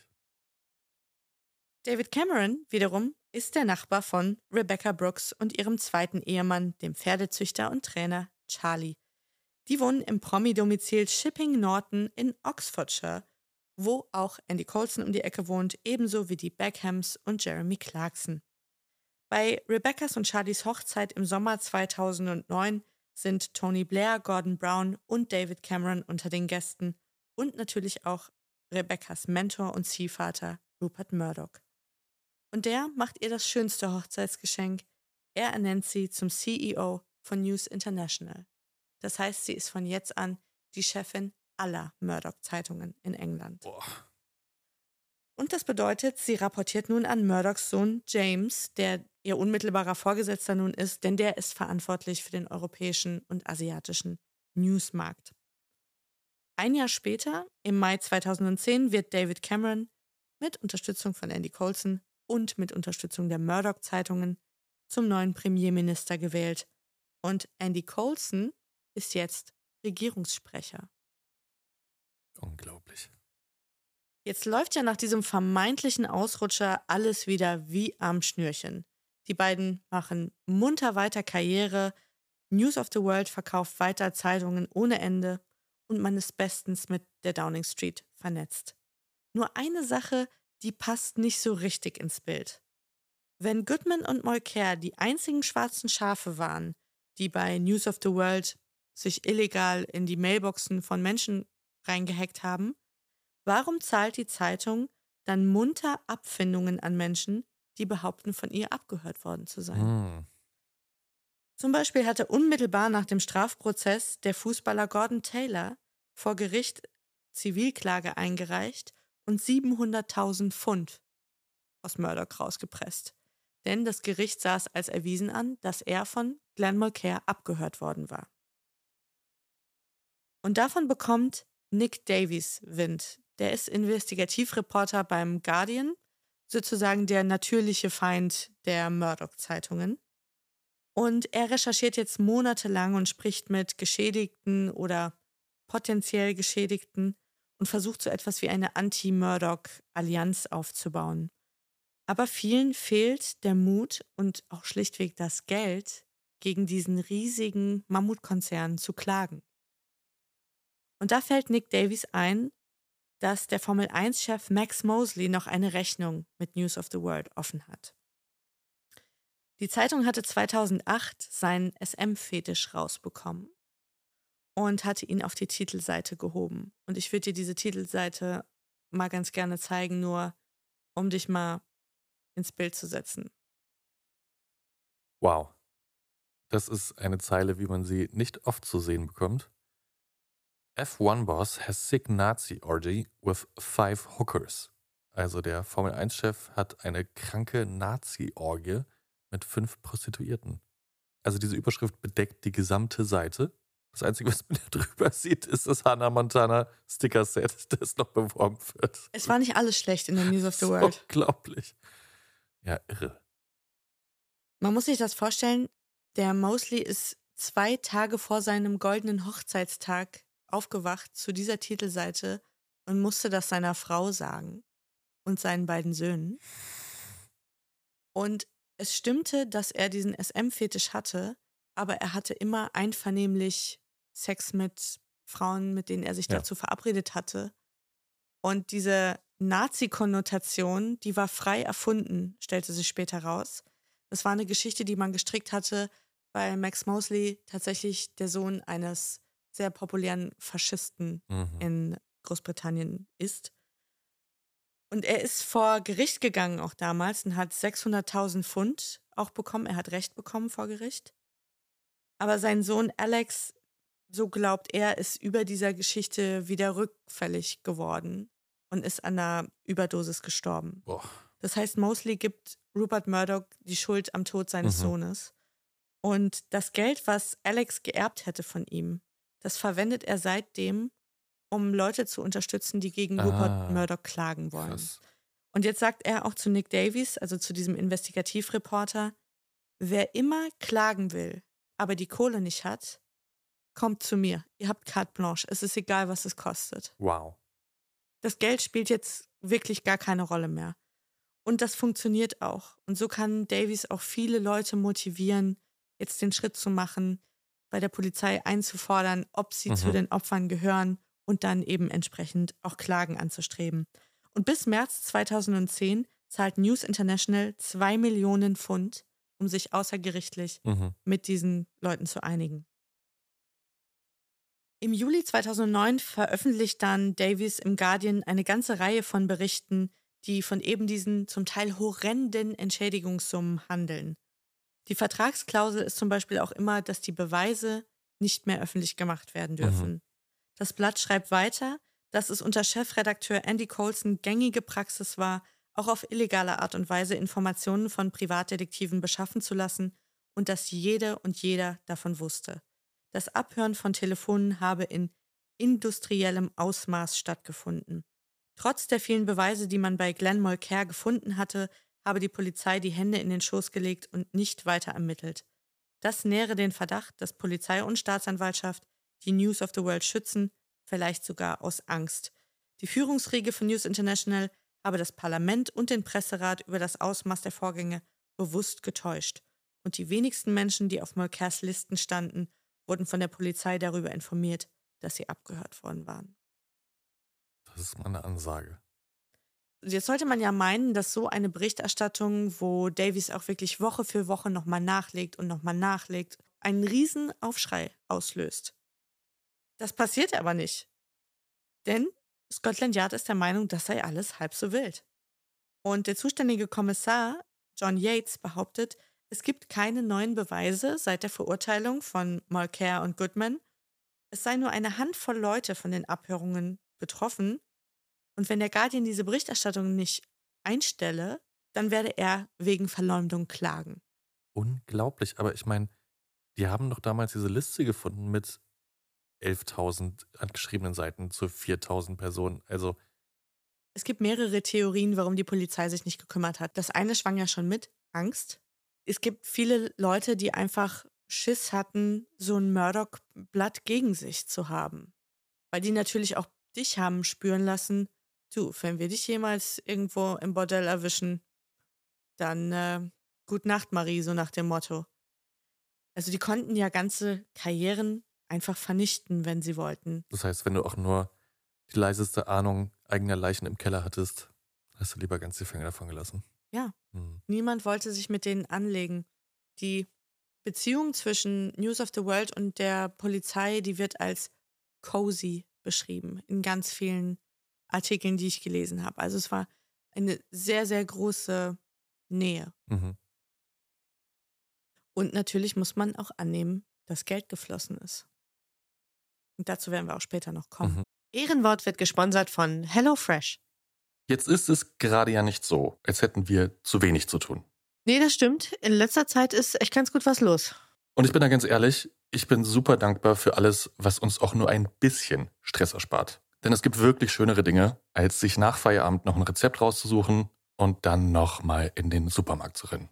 [SPEAKER 12] David Cameron wiederum ist der Nachbar von Rebecca Brooks und ihrem zweiten Ehemann, dem Pferdezüchter und Trainer Charlie. Die wohnen im Promi-Domizil Shipping Norton in Oxfordshire, wo auch Andy Colson um die Ecke wohnt, ebenso wie die Beckhams und Jeremy Clarkson. Bei Rebecca's und Charlies Hochzeit im Sommer 2009 sind Tony Blair, Gordon Brown und David Cameron unter den Gästen und natürlich auch Rebecca's Mentor und Ziehvater Rupert Murdoch. Und der macht ihr das schönste Hochzeitsgeschenk. Er ernennt sie zum CEO von News International. Das heißt, sie ist von jetzt an die Chefin aller Murdoch-Zeitungen in England.
[SPEAKER 5] Boah.
[SPEAKER 12] Und das bedeutet, sie rapportiert nun an Murdochs Sohn James, der ihr unmittelbarer Vorgesetzter nun ist, denn der ist verantwortlich für den europäischen und asiatischen Newsmarkt. Ein Jahr später, im Mai 2010, wird David Cameron mit Unterstützung von Andy Colson und mit Unterstützung der Murdoch-Zeitungen zum neuen Premierminister gewählt. Und Andy Colson ist jetzt Regierungssprecher.
[SPEAKER 5] Unglaublich.
[SPEAKER 12] Jetzt läuft ja nach diesem vermeintlichen Ausrutscher alles wieder wie am Schnürchen. Die beiden machen munter weiter Karriere, News of the World verkauft weiter Zeitungen ohne Ende und man ist bestens mit der Downing Street vernetzt. Nur eine Sache, die passt nicht so richtig ins Bild. Wenn Goodman und Mulcair die einzigen schwarzen Schafe waren, die bei News of the World sich illegal in die Mailboxen von Menschen reingehackt haben, warum zahlt die Zeitung dann munter Abfindungen an Menschen, die behaupten, von ihr abgehört worden zu sein?
[SPEAKER 5] Hm.
[SPEAKER 12] Zum Beispiel hatte unmittelbar nach dem Strafprozess der Fußballer Gordon Taylor vor Gericht Zivilklage eingereicht und 700.000 Pfund aus Murdoch rausgepresst. Denn das Gericht sah es als erwiesen an, dass er von Glenn Mulcair abgehört worden war. Und davon bekommt Nick Davies Wind. Der ist Investigativreporter beim Guardian, sozusagen der natürliche Feind der Murdoch-Zeitungen. Und er recherchiert jetzt monatelang und spricht mit Geschädigten oder potenziell Geschädigten und versucht so etwas wie eine Anti-Murdoch-Allianz aufzubauen. Aber vielen fehlt der Mut und auch schlichtweg das Geld, gegen diesen riesigen Mammutkonzern zu klagen. Und da fällt Nick Davies ein, dass der Formel 1-Chef Max Mosley noch eine Rechnung mit News of the World offen hat. Die Zeitung hatte 2008 seinen SM-Fetisch rausbekommen und hatte ihn auf die Titelseite gehoben. Und ich würde dir diese Titelseite mal ganz gerne zeigen, nur um dich mal ins Bild zu setzen.
[SPEAKER 5] Wow. Das ist eine Zeile, wie man sie nicht oft zu sehen bekommt. F1 Boss has sick Nazi orgy with five hookers. Also der Formel 1-Chef hat eine kranke Nazi-Orgie mit fünf Prostituierten. Also diese Überschrift bedeckt die gesamte Seite. Das Einzige, was man da drüber sieht, ist das Hannah Montana Sticker-Set, das noch beworben wird.
[SPEAKER 12] Es war nicht alles schlecht in der News of the World.
[SPEAKER 5] Unglaublich. Ja, irre.
[SPEAKER 12] Man muss sich das vorstellen, der Mosley ist zwei Tage vor seinem goldenen Hochzeitstag aufgewacht zu dieser Titelseite und musste das seiner Frau sagen und seinen beiden Söhnen. Und es stimmte, dass er diesen SM-Fetisch hatte, aber er hatte immer einvernehmlich Sex mit Frauen, mit denen er sich
[SPEAKER 5] Ja.
[SPEAKER 12] dazu verabredet hatte. Und diese Nazi-Konnotation, die war frei erfunden, stellte sich später raus. Das war eine Geschichte, die man gestrickt hatte, weil Max Mosley tatsächlich der Sohn eines sehr populären Faschisten
[SPEAKER 5] Mhm.
[SPEAKER 12] in Großbritannien ist. Und er ist vor Gericht gegangen auch damals und hat 600.000 Pfund auch bekommen. Er hat Recht bekommen vor Gericht. Aber sein Sohn Alex, so glaubt er, ist über dieser Geschichte wieder rückfällig geworden und ist an einer Überdosis gestorben.
[SPEAKER 5] Boah.
[SPEAKER 12] Das heißt, Mosley gibt Rupert Murdoch die Schuld am Tod seines
[SPEAKER 5] Mhm.
[SPEAKER 12] Sohnes. Und das Geld, was Alex geerbt hätte von ihm, das verwendet er seitdem, um Leute zu unterstützen, die gegen
[SPEAKER 5] Ah,
[SPEAKER 12] Rupert Murdoch klagen wollen.
[SPEAKER 5] Krass.
[SPEAKER 12] Und jetzt sagt er auch zu Nick Davies, also zu diesem Investigativreporter, wer immer klagen will, aber die Kohle nicht hat, kommt zu mir. Ihr habt carte blanche. Es ist egal, was es kostet.
[SPEAKER 5] Wow.
[SPEAKER 12] Das Geld spielt jetzt wirklich gar keine Rolle mehr. Und das funktioniert auch. Und so kann Davies auch viele Leute motivieren, jetzt den Schritt zu machen, bei der Polizei einzufordern, ob sie
[SPEAKER 5] Mhm.
[SPEAKER 12] zu den Opfern gehören und dann eben entsprechend auch Klagen anzustreben. Und bis März 2010 zahlt News International zwei Millionen Pfund, um sich außergerichtlich
[SPEAKER 5] Mhm.
[SPEAKER 12] mit diesen Leuten zu einigen. Im Juli 2009 veröffentlicht dann Davies im Guardian eine ganze Reihe von Berichten, die von eben diesen zum Teil horrenden Entschädigungssummen handeln. Die Vertragsklausel ist zum Beispiel auch immer, dass die Beweise nicht mehr öffentlich gemacht werden dürfen. Das Blatt schreibt weiter, dass es unter Chefredakteur Andy Colson gängige Praxis war, auch auf illegale Art und Weise Informationen von Privatdetektiven beschaffen zu lassen und dass jede und jeder davon wusste. Das Abhören von Telefonen habe in industriellem Ausmaß stattgefunden. Trotz der vielen Beweise, die man bei Glenn Mulcair gefunden hatte, habe die Polizei die Hände in den Schoß gelegt und nicht weiter ermittelt. Das nähere den Verdacht, dass Polizei und Staatsanwaltschaft die News of the World schützen, vielleicht sogar aus Angst. Die Führungsriege von News International habe das Parlament und den Presserat über das Ausmaß der Vorgänge bewusst getäuscht. Und die wenigsten Menschen, die auf Mulcairs Listen standen, wurden von der Polizei darüber informiert, dass sie abgehört worden waren.
[SPEAKER 5] Das ist mal eine Ansage.
[SPEAKER 12] Jetzt sollte man ja meinen, dass so eine Berichterstattung, wo Davies auch wirklich Woche für Woche nochmal nachlegt und nochmal nachlegt, einen riesen Aufschrei auslöst. Das passiert aber nicht. Denn Scotland Yard ist der Meinung, das sei alles halb so wild. Und der zuständige Kommissar, John Yates, behauptet, es gibt keine neuen Beweise seit der Verurteilung von Mulcair und Goodman. Es sei nur eine Handvoll Leute von den Abhörungen betroffen. Und wenn der Guardian diese Berichterstattung nicht einstelle, dann werde er wegen Verleumdung klagen.
[SPEAKER 5] Unglaublich, aber ich meine, die haben doch damals diese Liste gefunden mit 11.000 angeschriebenen Seiten zu 4.000 Personen. Also.
[SPEAKER 12] Es gibt mehrere Theorien, warum die Polizei sich nicht gekümmert hat. Das eine schwang ja schon mit Angst. Es gibt viele Leute, die einfach Schiss hatten, so ein Murdoch-Blatt gegen sich zu haben. Weil die natürlich auch dich haben spüren lassen, du, wenn wir dich jemals irgendwo im Bordell erwischen, dann äh, Gut Nacht, Marie, so nach dem Motto. Also die konnten ja ganze Karrieren einfach vernichten, wenn sie wollten.
[SPEAKER 5] Das heißt, wenn du auch nur die leiseste Ahnung eigener Leichen im Keller hattest, hast du lieber ganz die Finger davon gelassen.
[SPEAKER 12] Ja. Hm. Niemand wollte sich mit denen anlegen. Die Beziehung zwischen News of the World und der Polizei, die wird als cozy beschrieben in ganz vielen Artikeln, die ich gelesen habe. Also es war eine sehr, sehr große Nähe. Mhm. Und natürlich muss man auch annehmen, dass Geld geflossen ist. Und dazu werden wir auch später noch kommen. Mhm. Ehrenwort wird gesponsert von HelloFresh.
[SPEAKER 5] Jetzt ist es gerade ja nicht so, als hätten wir zu wenig zu tun.
[SPEAKER 12] Nee, das stimmt. In letzter Zeit ist echt ganz gut was los.
[SPEAKER 5] Und ich bin da ganz ehrlich, ich bin super dankbar für alles, was uns auch nur ein bisschen Stress erspart. Denn es gibt wirklich schönere Dinge, als sich nach Feierabend noch ein Rezept rauszusuchen und dann nochmal in den Supermarkt zu rennen.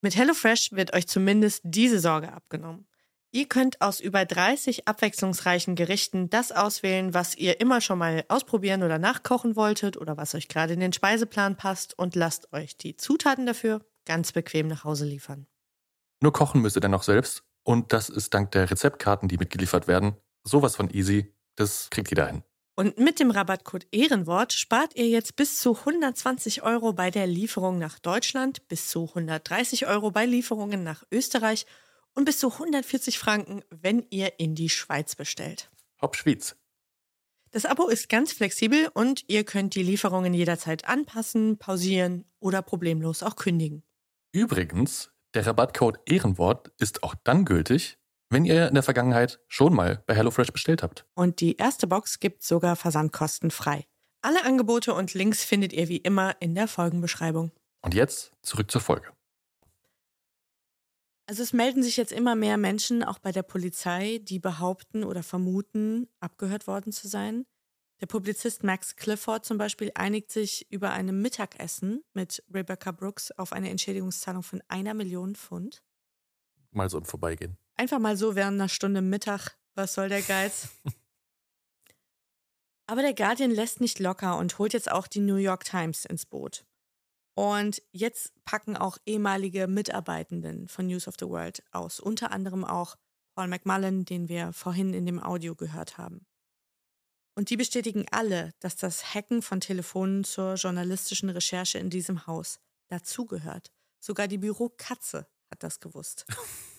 [SPEAKER 12] Mit HelloFresh wird euch zumindest diese Sorge abgenommen. Ihr könnt aus über 30 abwechslungsreichen Gerichten das auswählen, was ihr immer schon mal ausprobieren oder nachkochen wolltet oder was euch gerade in den Speiseplan passt und lasst euch die Zutaten dafür ganz bequem nach Hause liefern.
[SPEAKER 5] Nur kochen müsst ihr dann noch selbst und das ist dank der Rezeptkarten, die mitgeliefert werden, sowas von easy, das kriegt jeder hin.
[SPEAKER 12] Und mit dem Rabattcode Ehrenwort spart ihr jetzt bis zu 120 Euro bei der Lieferung nach Deutschland, bis zu 130 Euro bei Lieferungen nach Österreich und bis zu 140 Franken, wenn ihr in die Schweiz bestellt.
[SPEAKER 5] Hopp Schweiz.
[SPEAKER 12] Das Abo ist ganz flexibel und ihr könnt die Lieferungen jederzeit anpassen, pausieren oder problemlos auch kündigen.
[SPEAKER 5] Übrigens, der Rabattcode Ehrenwort ist auch dann gültig, wenn ihr in der Vergangenheit schon mal bei HelloFresh bestellt habt.
[SPEAKER 12] Und die erste Box gibt sogar versandkostenfrei. Alle Angebote und Links findet ihr wie immer in der Folgenbeschreibung.
[SPEAKER 5] Und jetzt zurück zur Folge.
[SPEAKER 12] Also es melden sich jetzt immer mehr Menschen, auch bei der Polizei, die behaupten oder vermuten, abgehört worden zu sein. Der Publizist Max Clifford zum Beispiel einigt sich über einem Mittagessen mit Rebecca Brooks auf eine Entschädigungszahlung von einer Million Pfund.
[SPEAKER 5] Mal so im Vorbeigehen.
[SPEAKER 12] Einfach mal so während einer Stunde Mittag. Was soll der Geiz? Aber der Guardian lässt nicht locker und holt jetzt auch die New York Times ins Boot. Und jetzt packen auch ehemalige Mitarbeitenden von News of the World aus, unter anderem auch Paul McMullen, den wir vorhin in dem Audio gehört haben. Und die bestätigen alle, dass das Hacken von Telefonen zur journalistischen Recherche in diesem Haus dazugehört. Sogar die Bürokatze hat das gewusst.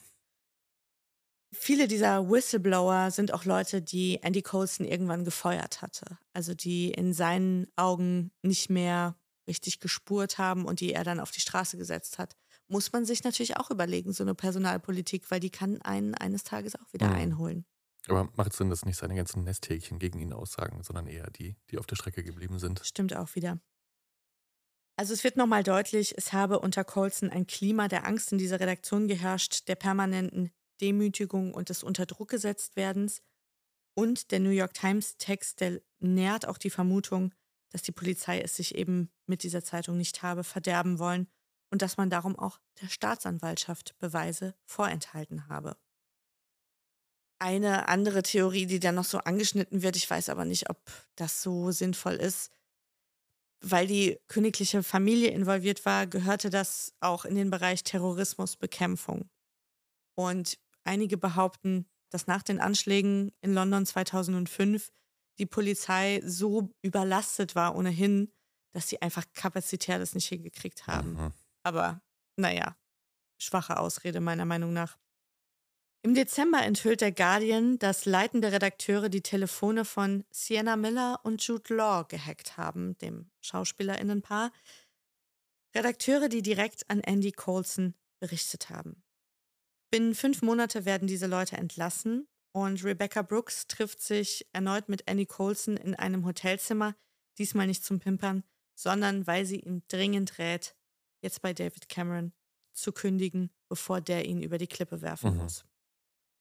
[SPEAKER 12] Viele dieser Whistleblower sind auch Leute, die Andy Colson irgendwann gefeuert hatte. Also die in seinen Augen nicht mehr richtig gespurt haben und die er dann auf die Straße gesetzt hat, muss man sich natürlich auch überlegen, so eine Personalpolitik, weil die kann einen eines Tages auch wieder mhm. einholen.
[SPEAKER 5] Aber macht Sinn, dass nicht seine ganzen Nesthäkchen gegen ihn aussagen, sondern eher die, die auf der Strecke geblieben sind.
[SPEAKER 12] Stimmt auch wieder. Also es wird nochmal deutlich, es habe unter Colson ein Klima der Angst in dieser Redaktion geherrscht, der permanenten Demütigung und des Unterdruckgesetztwerdens. Und der New York Times Text, der nährt auch die Vermutung, dass die Polizei es sich eben mit dieser Zeitung nicht habe verderben wollen und dass man darum auch der Staatsanwaltschaft Beweise vorenthalten habe. Eine andere Theorie, die dann noch so angeschnitten wird, ich weiß aber nicht, ob das so sinnvoll ist, weil die königliche Familie involviert war, gehörte das auch in den Bereich Terrorismusbekämpfung. Und einige behaupten, dass nach den Anschlägen in London 2005 die Polizei so überlastet war ohnehin, dass sie einfach kapazitär das nicht hingekriegt haben. Mhm. Aber naja, schwache Ausrede meiner Meinung nach. Im Dezember enthüllt der Guardian, dass leitende Redakteure die Telefone von Sienna Miller und Jude Law gehackt haben, dem Schauspielerinnenpaar. Redakteure, die direkt an Andy Coulson berichtet haben. Binnen fünf Monate werden diese Leute entlassen und Rebecca Brooks trifft sich erneut mit Andy Coulson in einem Hotelzimmer, diesmal nicht zum Pimpern, sondern weil sie ihm dringend rät, jetzt bei David Cameron zu kündigen, bevor der ihn über die Klippe werfen
[SPEAKER 5] Mhm.
[SPEAKER 12] muss.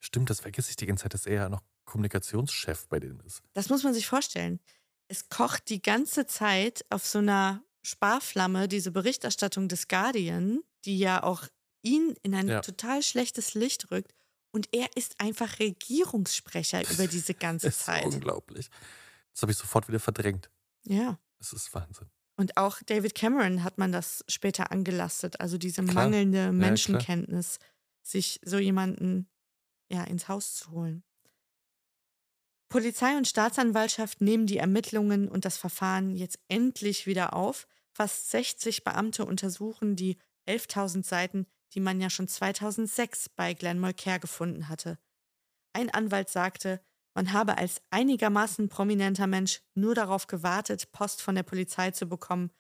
[SPEAKER 5] Stimmt, das vergesse ich die ganze Zeit, dass er ja noch Kommunikationschef bei denen ist.
[SPEAKER 12] Das muss man sich vorstellen. Es kocht die ganze Zeit auf so einer Sparflamme diese Berichterstattung des Guardian, die ja auch ihn in ein
[SPEAKER 5] Ja.
[SPEAKER 12] total schlechtes Licht rückt. Und er ist einfach Regierungssprecher über diese ganze
[SPEAKER 5] Das ist
[SPEAKER 12] Zeit.
[SPEAKER 5] unglaublich. Das habe ich sofort wieder verdrängt.
[SPEAKER 12] Ja.
[SPEAKER 5] Es ist Wahnsinn.
[SPEAKER 12] Und auch David Cameron hat man das später angelastet, also diese
[SPEAKER 5] Klar.
[SPEAKER 12] mangelnde. Menschenkenntnis, sich so jemanden ja ins Haus zu holen. Polizei und Staatsanwaltschaft nehmen die Ermittlungen und das Verfahren jetzt endlich wieder auf. Fast 60 Beamte untersuchen die 11.000 Seiten, die man ja schon 2006 bei Glenn Mulcair gefunden hatte. Ein Anwalt sagte, man habe als einigermaßen prominenter Mensch nur darauf gewartet, Post von der Polizei zu bekommen,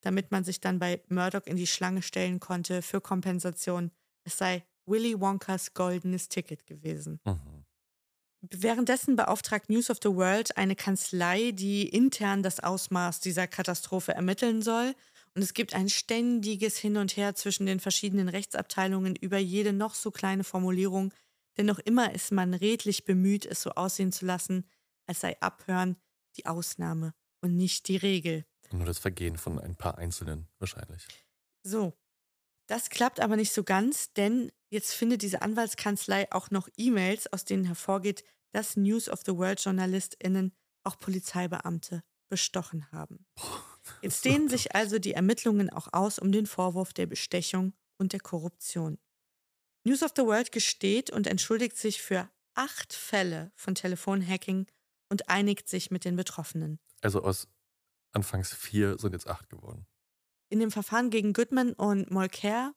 [SPEAKER 12] damit man sich dann bei Murdoch in die Schlange stellen konnte für Kompensation. Es sei Willy Wonkas goldenes Ticket gewesen.
[SPEAKER 5] Mhm.
[SPEAKER 12] Währenddessen beauftragt News of the World eine Kanzlei, die intern das Ausmaß dieser Katastrophe ermitteln soll. Und es gibt ein ständiges Hin und Her zwischen den verschiedenen Rechtsabteilungen über jede noch so kleine Formulierung. Denn noch immer ist man redlich bemüht, es so aussehen zu lassen, als sei Abhören die Ausnahme und nicht die Regel.
[SPEAKER 5] Nur das Vergehen von ein paar Einzelnen wahrscheinlich.
[SPEAKER 12] So, das klappt aber nicht so ganz, denn jetzt findet diese Anwaltskanzlei auch noch E-Mails, aus denen hervorgeht, dass News of the World JournalistInnen auch Polizeibeamte bestochen haben. Jetzt dehnen sich also die Ermittlungen auch aus um den Vorwurf der Bestechung und der Korruption. News of the World gesteht und entschuldigt sich für acht Fälle von Telefonhacking und einigt sich mit den Betroffenen.
[SPEAKER 5] Also aus anfangs vier sind jetzt acht geworden.
[SPEAKER 12] In dem Verfahren gegen Goodman und Molker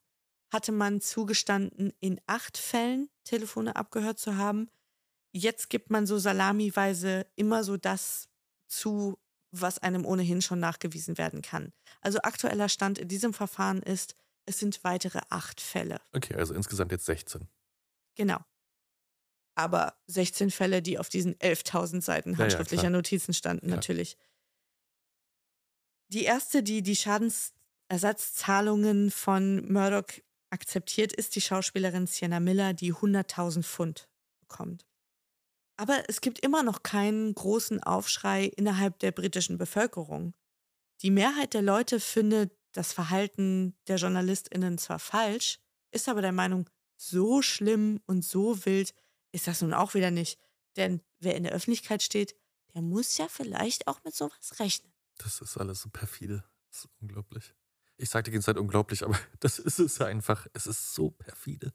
[SPEAKER 12] hatte man zugestanden, in acht Fällen Telefone abgehört zu haben. Jetzt gibt man so salamiweise immer so das zu, was einem ohnehin schon nachgewiesen werden kann. Also aktueller Stand in diesem Verfahren ist, es sind weitere acht Fälle.
[SPEAKER 5] Okay, also insgesamt jetzt 16.
[SPEAKER 12] Genau. Aber 16 Fälle, die auf diesen 11.000 Seiten
[SPEAKER 5] Ja, ja,
[SPEAKER 12] handschriftlicher
[SPEAKER 5] klar.
[SPEAKER 12] Notizen standen,
[SPEAKER 5] Klar.
[SPEAKER 12] natürlich. Die erste, die die Schadensersatzzahlungen von Murdoch akzeptiert, ist die Schauspielerin Sienna Miller, die 100.000 Pfund bekommt. Aber es gibt immer noch keinen großen Aufschrei innerhalb der britischen Bevölkerung. Die Mehrheit der Leute findet das Verhalten der JournalistInnen zwar falsch, ist aber der Meinung, so schlimm und so wild ist das nun auch wieder nicht. Denn wer in der Öffentlichkeit steht, der muss ja vielleicht auch mit sowas rechnen.
[SPEAKER 5] Das ist alles so perfide. Das ist unglaublich. Ich sage die ganze Zeit unglaublich, aber das ist es einfach. Es ist so perfide.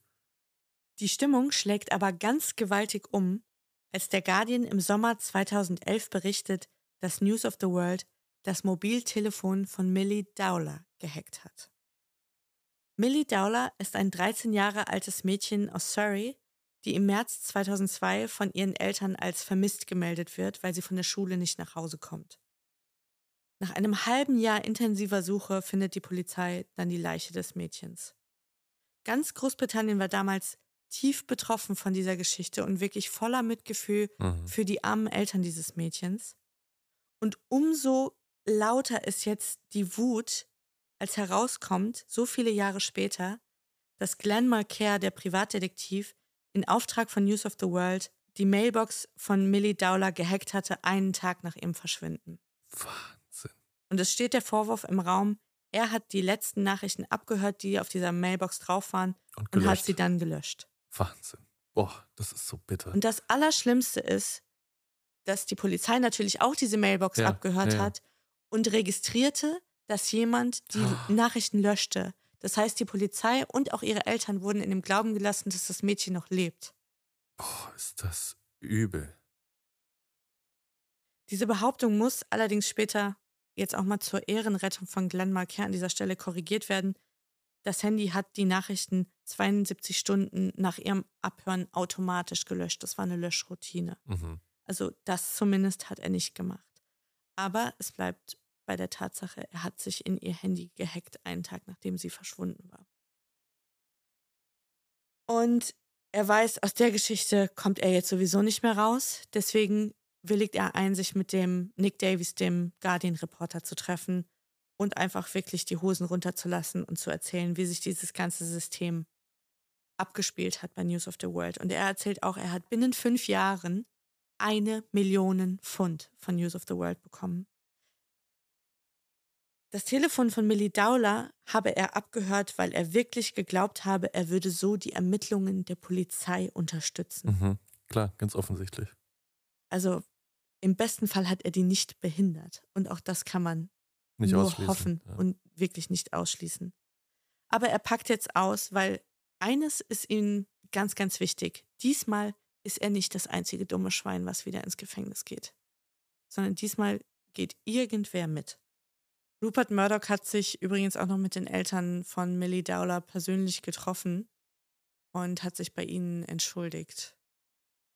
[SPEAKER 12] Die Stimmung schlägt aber ganz gewaltig um, als der Guardian im Sommer 2011 berichtet, dass News of the World das Mobiltelefon von Millie Dowler gehackt hat. Millie Dowler ist ein 13 Jahre altes Mädchen aus Surrey, die im März 2002 von ihren Eltern als vermisst gemeldet wird, weil sie von der Schule nicht nach Hause kommt. Nach einem halben Jahr intensiver Suche findet die Polizei dann die Leiche des Mädchens. Ganz Großbritannien war damals tief betroffen von dieser Geschichte und wirklich voller Mitgefühl
[SPEAKER 5] Mhm.
[SPEAKER 12] für die armen Eltern dieses Mädchens. Und umso lauter ist jetzt die Wut, als herauskommt, so viele Jahre später, dass Glenn Mulcair, der Privatdetektiv, in Auftrag von News of the World die Mailbox von Millie Dowler gehackt hatte, einen Tag nach ihrem Verschwinden.
[SPEAKER 5] Wahnsinn.
[SPEAKER 12] Und es steht der Vorwurf im Raum, er hat die letzten Nachrichten abgehört, die auf dieser Mailbox drauf waren,
[SPEAKER 5] Und
[SPEAKER 12] und, hat sie dann gelöscht.
[SPEAKER 5] Wahnsinn. Boah, das ist so bitter.
[SPEAKER 12] Und das Allerschlimmste ist, dass die Polizei natürlich auch diese Mailbox
[SPEAKER 5] Ja,
[SPEAKER 12] abgehört
[SPEAKER 5] ja,
[SPEAKER 12] hat und registrierte, dass jemand die
[SPEAKER 5] Ah.
[SPEAKER 12] Nachrichten löschte. Das heißt, die Polizei und auch ihre Eltern wurden in dem Glauben gelassen, dass das Mädchen noch lebt.
[SPEAKER 5] Boah, ist das übel.
[SPEAKER 12] Diese Behauptung muss allerdings später jetzt auch mal zur Ehrenrettung von Glenn Marquer an dieser Stelle korrigiert werden. Das Handy hat die Nachrichten 72 Stunden nach ihrem Abhören automatisch gelöscht. Das war eine Löschroutine.
[SPEAKER 5] Mhm.
[SPEAKER 12] Also das zumindest hat er nicht gemacht. Aber es bleibt bei der Tatsache, er hat sich in ihr Handy gehackt, einen Tag nachdem sie verschwunden war. Und er weiß, aus der Geschichte kommt er jetzt sowieso nicht mehr raus. Deswegen willigt er ein, sich mit dem Nick Davies, dem Guardian-Reporter, zu treffen und einfach wirklich die Hosen runterzulassen und zu erzählen, wie sich dieses ganze System abgespielt hat bei News of the World. Und er erzählt auch, er hat binnen fünf Jahren eine Million Pfund von News of the World bekommen. Das Telefon von Millie Dowler habe er abgehört, weil er wirklich geglaubt habe, er würde so die Ermittlungen der Polizei unterstützen.
[SPEAKER 5] Mhm. Klar, ganz offensichtlich.
[SPEAKER 12] Also im besten Fall hat er die nicht behindert. Und auch das kann man
[SPEAKER 5] nicht
[SPEAKER 12] nur hoffen
[SPEAKER 5] ja.
[SPEAKER 12] und wirklich nicht ausschließen. Aber er packt jetzt aus, weil eines ist ihm ganz, ganz wichtig. Diesmal ist er nicht das einzige dumme Schwein, was wieder ins Gefängnis geht, sondern diesmal geht irgendwer mit. Rupert Murdoch hat sich übrigens auch noch mit den Eltern von Millie Dowler persönlich getroffen und hat sich bei ihnen entschuldigt.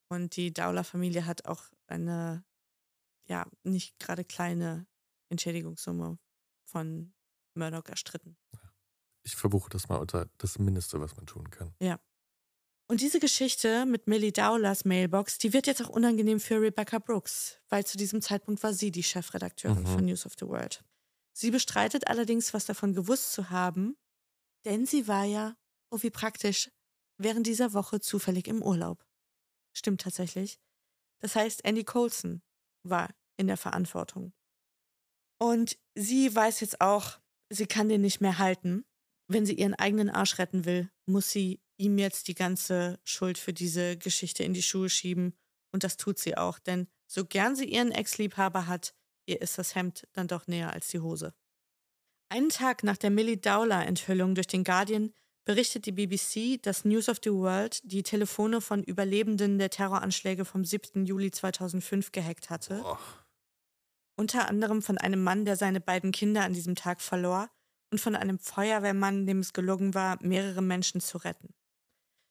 [SPEAKER 12] Und die Dowler-Familie hat auch eine, ja, nicht gerade kleine Entschädigungssumme von Murdoch erstritten.
[SPEAKER 5] Ich verbuche das mal unter das Mindeste, was man tun kann.
[SPEAKER 12] Ja. Und diese Geschichte mit Millie Dowlers Mailbox, die wird jetzt auch unangenehm für Rebecca Brooks, weil zu diesem Zeitpunkt war sie die Chefredakteurin
[SPEAKER 5] Mhm.
[SPEAKER 12] von News of the World. Sie bestreitet allerdings, was davon gewusst zu haben, denn sie war ja, oh wie praktisch, während dieser Woche zufällig im Urlaub. Stimmt tatsächlich. Das heißt, Andy Coulson war in der Verantwortung. Und sie weiß jetzt auch, sie kann den nicht mehr halten. Wenn sie ihren eigenen Arsch retten will, muss sie ihm jetzt die ganze Schuld für diese Geschichte in die Schuhe schieben. Und das tut sie auch, denn so gern sie ihren Ex-Liebhaber hat, ihr ist das Hemd dann doch näher als die Hose. Einen Tag nach der Millie Dowler-Enthüllung durch den Guardian berichtet die BBC, dass News of the World die Telefone von Überlebenden der Terroranschläge vom 7. Juli 2005 gehackt hatte.
[SPEAKER 5] Oh.
[SPEAKER 12] Unter anderem von einem Mann, der seine beiden Kinder an diesem Tag verlor und von einem Feuerwehrmann, dem es gelungen war, mehrere Menschen zu retten.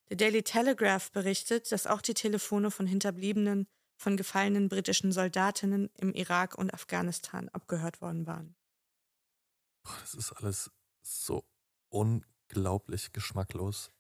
[SPEAKER 12] Der Daily Telegraph berichtet, dass auch die Telefone von Hinterbliebenen von gefallenen britischen Soldatinnen im Irak und Afghanistan abgehört worden waren.
[SPEAKER 5] Boah, das ist alles so unglaublich geschmacklos.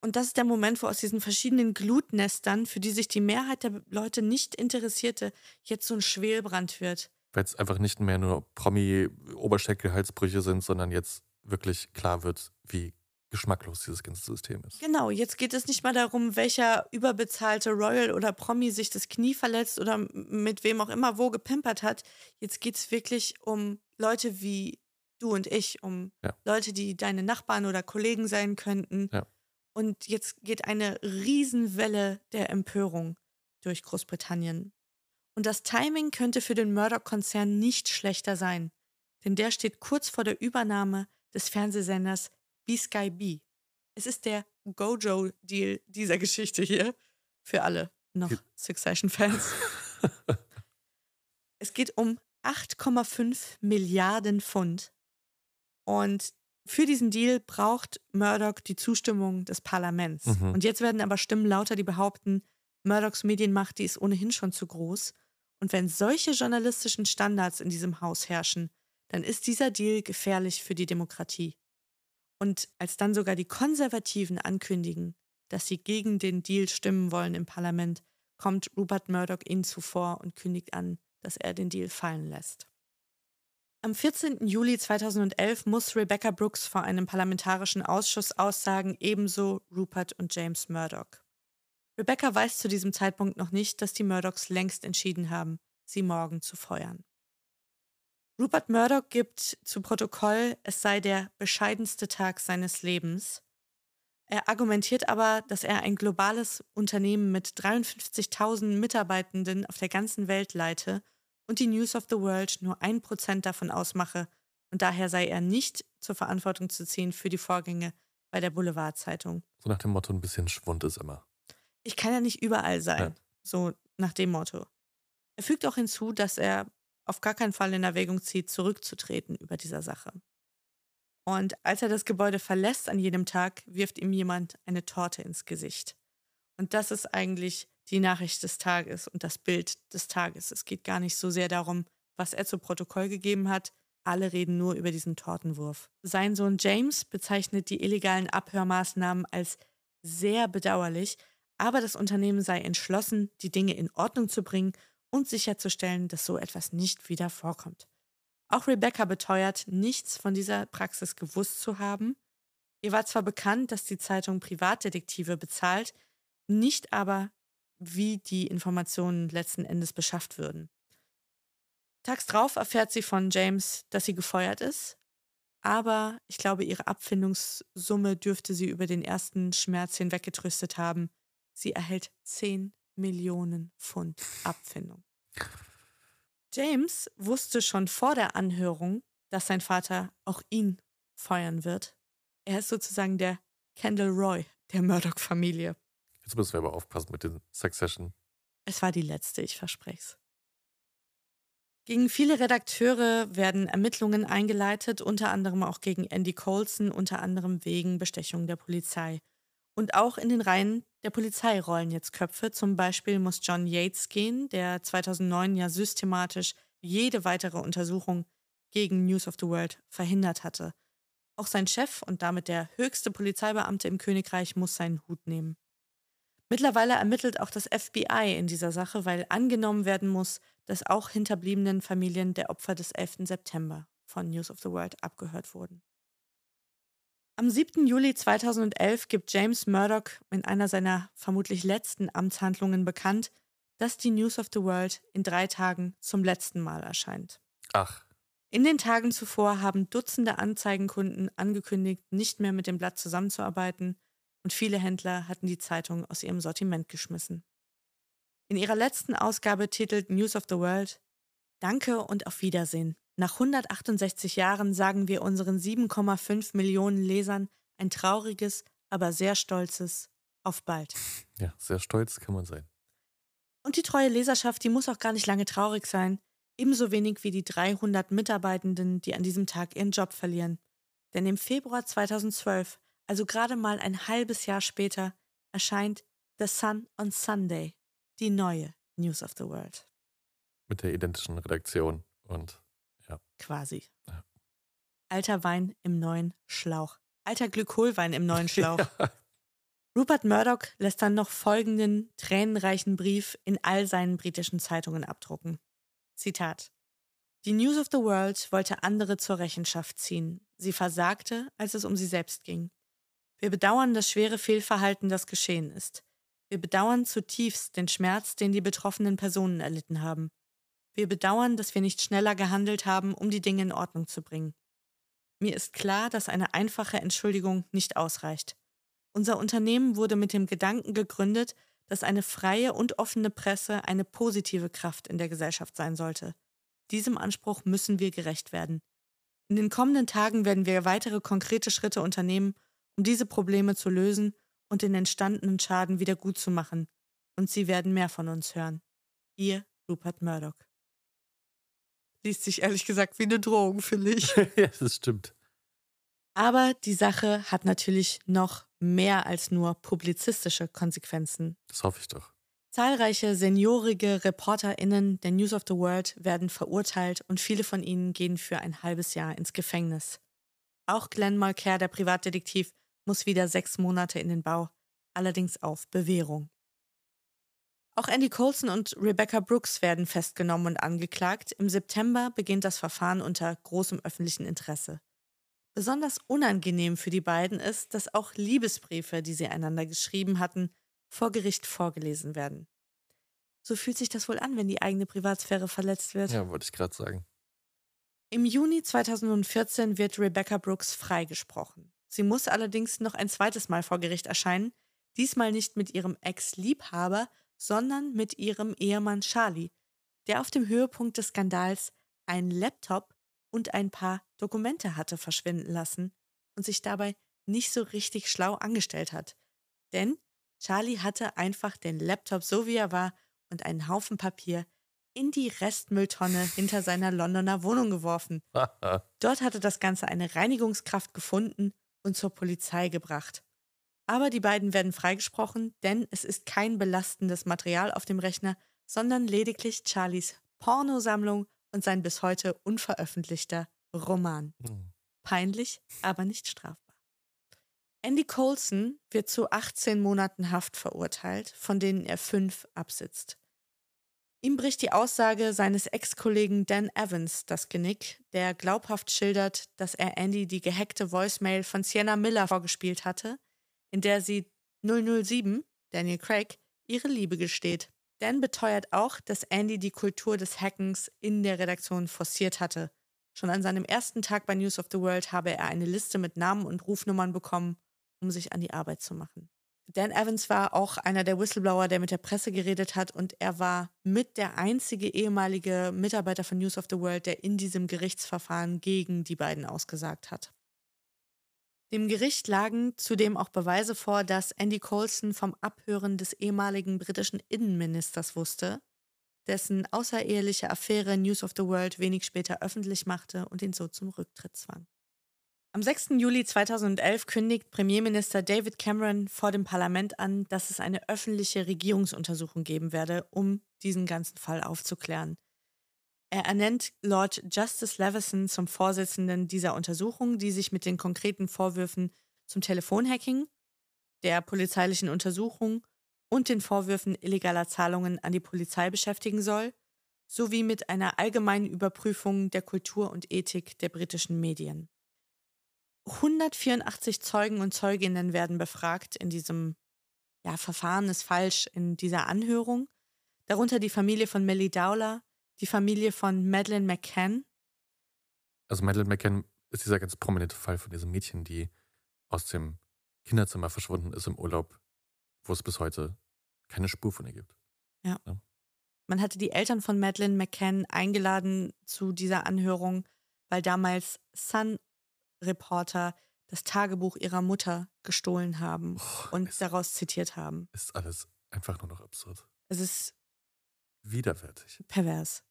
[SPEAKER 12] Und das ist der Moment, wo aus diesen verschiedenen Glutnestern, für die sich die Mehrheit der Leute nicht interessierte, jetzt so ein Schwelbrand wird.
[SPEAKER 5] Weil es einfach nicht mehr nur Promi-Oberschenkel-Halsbrüche sind, sondern jetzt wirklich klar wird, wie geschmacklos dieses ganze System ist.
[SPEAKER 12] Genau, jetzt geht es nicht mal darum, welcher überbezahlte Royal oder Promi sich das Knie verletzt oder mit wem auch immer wo gepimpert hat. Jetzt geht es wirklich um Leute wie du und ich, um
[SPEAKER 5] ja.
[SPEAKER 12] Leute, die deine Nachbarn oder Kollegen sein könnten.
[SPEAKER 5] Ja.
[SPEAKER 12] Und jetzt geht eine Riesenwelle der Empörung durch Großbritannien. Und das Timing könnte für den Murdoch-Konzern nicht schlechter sein, denn der steht kurz vor der Übernahme des Fernsehsenders B-Sky B. Es ist der Gojo-Deal dieser Geschichte hier für alle noch Succession-Fans. es geht um 8,5 Milliarden Pfund. Und für diesen Deal braucht Murdoch die Zustimmung des Parlaments.
[SPEAKER 5] Mhm.
[SPEAKER 12] Und jetzt werden aber Stimmen lauter, die behaupten, Murdochs Medienmacht, die ist ohnehin schon zu groß. Und wenn solche journalistischen Standards in diesem Haus herrschen, dann ist dieser Deal gefährlich für die Demokratie. Und als dann sogar die Konservativen ankündigen, dass sie gegen den Deal stimmen wollen im Parlament, kommt Rupert Murdoch ihnen zuvor und kündigt an, dass er den Deal fallen lässt. Am 14. Juli 2011 muss Rebecca Brooks vor einem parlamentarischen Ausschuss aussagen, ebenso Rupert und James Murdoch. Rebecca weiß zu diesem Zeitpunkt noch nicht, dass die Murdochs längst entschieden haben, sie morgen zu feuern. Rupert Murdoch gibt zu Protokoll, es sei der bescheidenste Tag seines Lebens. Er argumentiert aber, dass er ein globales Unternehmen mit 53.000 Mitarbeitenden auf der ganzen Welt leite und die News of the World nur ein Prozent davon ausmache und daher sei er nicht zur Verantwortung zu ziehen für die Vorgänge bei der Boulevardzeitung.
[SPEAKER 5] So nach dem Motto, ein bisschen Schwund ist immer.
[SPEAKER 12] Ich kann ja nicht überall sein,
[SPEAKER 5] Ja.
[SPEAKER 12] so nach dem Motto. Er fügt auch hinzu, dass er auf gar keinen Fall in Erwägung zieht, zurückzutreten über dieser Sache. Und als er das Gebäude verlässt an jedem Tag, wirft ihm jemand eine Torte ins Gesicht. Und das ist eigentlich die Nachricht des Tages und das Bild des Tages. Es geht gar nicht so sehr darum, was er zu Protokoll gegeben hat. Alle reden nur über diesen Tortenwurf. Sein Sohn James bezeichnet die illegalen Abhörmaßnahmen als sehr bedauerlich, aber das Unternehmen sei entschlossen, die Dinge in Ordnung zu bringen und sicherzustellen, dass so etwas nicht wieder vorkommt. Auch Rebecca beteuert, nichts von dieser Praxis gewusst zu haben. Ihr war zwar bekannt, dass die Zeitung Privatdetektive bezahlt, nicht aber, wie die Informationen letzten Endes beschafft würden. Tags drauf erfährt sie von James, dass sie gefeuert ist, aber ich glaube, ihre Abfindungssumme dürfte sie über den ersten Schmerz hinweggetröstet haben. Sie erhält 10 Millionen Pfund Abfindung. James wusste schon vor der Anhörung, dass sein Vater auch ihn feuern wird. Er ist sozusagen der Kendall Roy der Murdoch-Familie.
[SPEAKER 5] Jetzt müssen wir aber aufpassen mit den Succession.
[SPEAKER 12] Es war die letzte, ich verspreche es. Gegen viele Redakteure werden Ermittlungen eingeleitet, unter anderem auch gegen Andy Colson, unter anderem wegen Bestechung der Polizei. Und auch in den Reihen der Polizei rollen jetzt Köpfe. Zum Beispiel muss John Yates gehen, der 2009 ja systematisch jede weitere Untersuchung gegen News of the World verhindert hatte. Auch sein Chef und damit der höchste Polizeibeamte im Königreich muss seinen Hut nehmen. Mittlerweile ermittelt auch das FBI in dieser Sache, weil angenommen werden muss, dass auch hinterbliebenen Familien der Opfer des 11. September von News of the World abgehört wurden. Am 7. Juli 2011 gibt James Murdoch in einer seiner vermutlich letzten Amtshandlungen bekannt, dass die News of the World in drei Tagen zum letzten Mal erscheint.
[SPEAKER 5] Ach.
[SPEAKER 12] In den Tagen zuvor haben Dutzende Anzeigenkunden angekündigt, nicht mehr mit dem Blatt zusammenzuarbeiten und viele Händler hatten die Zeitung aus ihrem Sortiment geschmissen. In ihrer letzten Ausgabe titelt News of the World Danke und auf Wiedersehen. Nach 168 Jahren sagen wir unseren 7,5 Millionen Lesern ein trauriges, aber sehr stolzes Auf bald.
[SPEAKER 5] Ja, sehr stolz kann man sein.
[SPEAKER 12] Und die treue Leserschaft, die muss auch gar nicht lange traurig sein, ebenso wenig wie die 300 Mitarbeitenden, die an diesem Tag ihren Job verlieren. Denn im Februar 2012 also gerade mal ein halbes Jahr später, erscheint The Sun on Sunday, die neue News of the World.
[SPEAKER 5] Mit der identischen Redaktion und ja.
[SPEAKER 12] Quasi. Ja. Alter Wein im neuen Schlauch. Alter Glykolwein im neuen Schlauch. ja. Rupert Murdoch lässt dann noch folgenden tränenreichen Brief in all seinen britischen Zeitungen abdrucken. Zitat. Die News of the World wollte andere zur Rechenschaft ziehen. Sie versagte, als es um sie selbst ging. Wir bedauern das schwere Fehlverhalten, das geschehen ist. Wir bedauern zutiefst den Schmerz, den die betroffenen Personen erlitten haben. Wir bedauern, dass wir nicht schneller gehandelt haben, um die Dinge in Ordnung zu bringen. Mir ist klar, dass eine einfache Entschuldigung nicht ausreicht. Unser Unternehmen wurde mit dem Gedanken gegründet, dass eine freie und offene Presse eine positive Kraft in der Gesellschaft sein sollte. Diesem Anspruch müssen wir gerecht werden. In den kommenden Tagen werden wir weitere konkrete Schritte unternehmen, um diese Probleme zu lösen und den entstandenen Schaden wieder gut zu machen. Und Sie werden mehr von uns hören. Ihr Rupert Murdoch. Liest sich ehrlich gesagt wie eine Drohung, finde ich.
[SPEAKER 5] ja, das stimmt.
[SPEAKER 12] Aber die Sache hat natürlich noch mehr als nur publizistische Konsequenzen.
[SPEAKER 5] Das hoffe ich doch.
[SPEAKER 12] Zahlreiche seniorige ReporterInnen der News of the World werden verurteilt und viele von ihnen gehen für ein halbes Jahr ins Gefängnis. Auch Glenn Malcare, der Privatdetektiv, muss wieder sechs Monate in den Bau, allerdings auf Bewährung. Auch Andy Colson und Rebecca Brooks werden festgenommen und angeklagt. Im September beginnt das Verfahren unter großem öffentlichen Interesse. Besonders unangenehm für die beiden ist, dass auch Liebesbriefe, die sie einander geschrieben hatten, vor Gericht vorgelesen werden. So fühlt sich das wohl an, wenn die eigene Privatsphäre verletzt wird.
[SPEAKER 5] Ja, wollte ich gerade sagen.
[SPEAKER 12] Im Juni 2014 wird Rebecca Brooks freigesprochen. Sie muss allerdings noch ein zweites Mal vor Gericht erscheinen, diesmal nicht mit ihrem Ex-Liebhaber, sondern mit ihrem Ehemann Charlie, der auf dem Höhepunkt des Skandals einen Laptop und ein paar Dokumente hatte verschwinden lassen und sich dabei nicht so richtig schlau angestellt hat. Denn Charlie hatte einfach den Laptop so wie er war und einen Haufen Papier in die Restmülltonne hinter seiner Londoner Wohnung geworfen. Dort hatte das Ganze eine Reinigungskraft gefunden und zur Polizei gebracht. Aber die beiden werden freigesprochen, denn es ist kein belastendes Material auf dem Rechner, sondern lediglich Charlies Pornosammlung und sein bis heute unveröffentlichter Roman.
[SPEAKER 5] Hm.
[SPEAKER 12] Peinlich, aber nicht strafbar. Andy Colson wird zu 18 Monaten Haft verurteilt, von denen er fünf absitzt. Ihm bricht die Aussage seines Ex-Kollegen Dan Evans das Genick, der glaubhaft schildert, dass er Andy die gehackte Voicemail von Sienna Miller vorgespielt hatte, in der sie 007, Daniel Craig, ihre Liebe gesteht. Dan beteuert auch, dass Andy die Kultur des Hackens in der Redaktion forciert hatte. Schon an seinem ersten Tag bei News of the World habe er eine Liste mit Namen und Rufnummern bekommen, um sich an die Arbeit zu machen. Dan Evans war auch einer der Whistleblower, der mit der Presse geredet hat und er war mit der einzige ehemalige Mitarbeiter von News of the World, der in diesem Gerichtsverfahren gegen die beiden ausgesagt hat. Dem Gericht lagen zudem auch Beweise vor, dass Andy Coulson vom Abhören des ehemaligen britischen Innenministers wusste, dessen außereheliche Affäre News of the World wenig später öffentlich machte und ihn so zum Rücktritt zwang. Am 6. Juli 2011 kündigt Premierminister David Cameron vor dem Parlament an, dass es eine öffentliche Regierungsuntersuchung geben werde, um diesen ganzen Fall aufzuklären. Er ernennt Lord Justice Leveson zum Vorsitzenden dieser Untersuchung, die sich mit den konkreten Vorwürfen zum Telefonhacking, der polizeilichen Untersuchung und den Vorwürfen illegaler Zahlungen an die Polizei beschäftigen soll, sowie mit einer allgemeinen Überprüfung der Kultur und Ethik der britischen Medien. 184 Zeugen und Zeuginnen werden befragt in diesem ja, Verfahren ist falsch in dieser Anhörung, darunter die Familie von Millie Dowler, die Familie von Madeleine McCann.
[SPEAKER 5] Also Madeleine McCann ist dieser ganz prominente Fall von diesem Mädchen, die aus dem Kinderzimmer verschwunden ist im Urlaub, wo es bis heute keine Spur von ihr gibt.
[SPEAKER 12] Ja. ja. Man hatte die Eltern von Madeleine McCann eingeladen zu dieser Anhörung, weil damals Sun-Reporter das Tagebuch ihrer Mutter gestohlen haben oh, und daraus zitiert haben.
[SPEAKER 5] Ist alles einfach nur noch absurd.
[SPEAKER 12] Es ist
[SPEAKER 5] widerwärtig.
[SPEAKER 12] Pervers.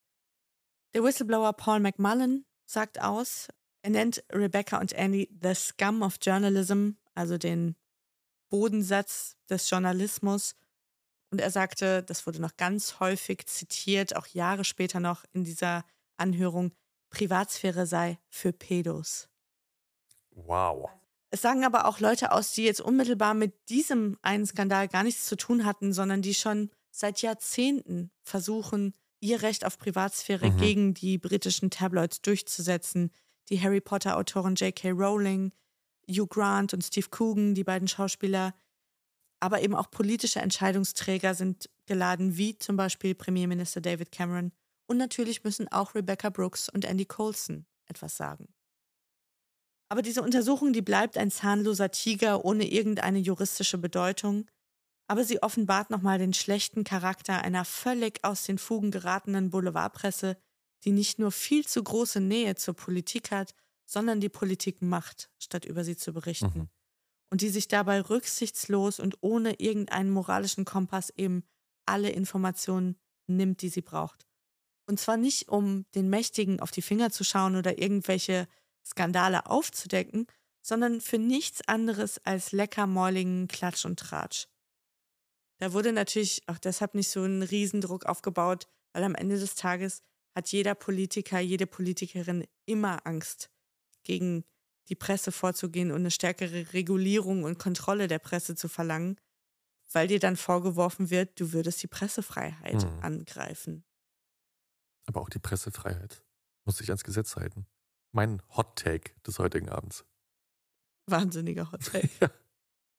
[SPEAKER 12] Der Whistleblower Paul McMullen sagt aus, er nennt Rebecca und Andy the scum of journalism, also den Bodensatz des Journalismus. Und er sagte, das wurde noch ganz häufig zitiert, auch Jahre später noch in dieser Anhörung, Privatsphäre sei für Pedos.
[SPEAKER 5] Wow.
[SPEAKER 12] Es sagen aber auch Leute aus, die jetzt unmittelbar mit diesem einen Skandal gar nichts zu tun hatten, sondern die schon seit Jahrzehnten versuchen, ihr Recht auf Privatsphäre mhm. gegen die britischen Tabloids durchzusetzen. Die Harry Potter-Autoren J.K. Rowling, Hugh Grant und Steve Coogan, die beiden Schauspieler, aber eben auch politische Entscheidungsträger sind geladen, wie zum Beispiel Premierminister David Cameron. Und natürlich müssen auch Rebecca Brooks und Andy Coulson etwas sagen. Aber diese Untersuchung, die bleibt ein zahnloser Tiger ohne irgendeine juristische Bedeutung aber sie offenbart nochmal den schlechten Charakter einer völlig aus den Fugen geratenen Boulevardpresse, die nicht nur viel zu große Nähe zur Politik hat, sondern die Politik macht, statt über sie zu berichten. Mhm. Und die sich dabei rücksichtslos und ohne irgendeinen moralischen Kompass eben alle Informationen nimmt, die sie braucht. Und zwar nicht, um den Mächtigen auf die Finger zu schauen oder irgendwelche Skandale aufzudecken, sondern für nichts anderes als leckermäuligen Klatsch und Tratsch. Da wurde natürlich auch deshalb nicht so ein Riesendruck aufgebaut, weil am Ende des Tages hat jeder Politiker, jede Politikerin immer Angst, gegen die Presse vorzugehen und eine stärkere Regulierung und Kontrolle der Presse zu verlangen, weil dir dann vorgeworfen wird, du würdest die Pressefreiheit hm. angreifen.
[SPEAKER 5] Aber auch die Pressefreiheit muss sich ans Gesetz halten. Mein Hot Take des heutigen Abends.
[SPEAKER 12] Wahnsinniger Hot Take.
[SPEAKER 5] ja,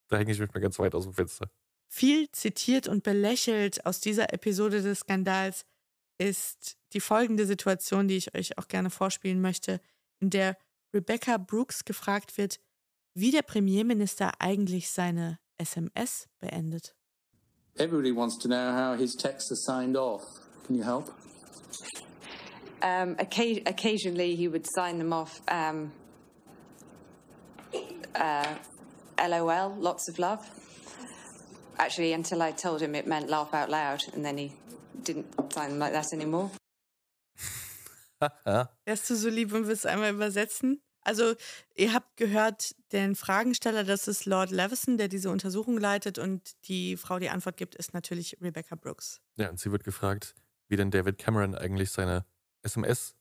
[SPEAKER 5] da hänge ich mich mal ganz weit aus dem Fenster.
[SPEAKER 12] Viel zitiert und belächelt aus dieser Episode des Skandals ist die folgende Situation, die ich euch auch gerne vorspielen möchte, in der Rebecca Brooks gefragt wird, wie der Premierminister eigentlich seine SMS beendet.
[SPEAKER 14] Everybody wants to know how his texts are signed off. Can you help?
[SPEAKER 15] Um, occasionally he would sign them off um, uh, LOL, lots of love. Actually until I told him it meant laugh out loud, and then he didn't sign like that anymore.
[SPEAKER 12] Wärst du so lieb und willst einmal übersetzen? Also, ihr habt gehört, den Fragensteller, das ist Lord Levison, der diese Untersuchung leitet, und die Frau, die Antwort gibt, ist natürlich Rebecca Brooks.
[SPEAKER 5] Ja, und sie wird gefragt, wie denn David Cameron eigentlich seine SMS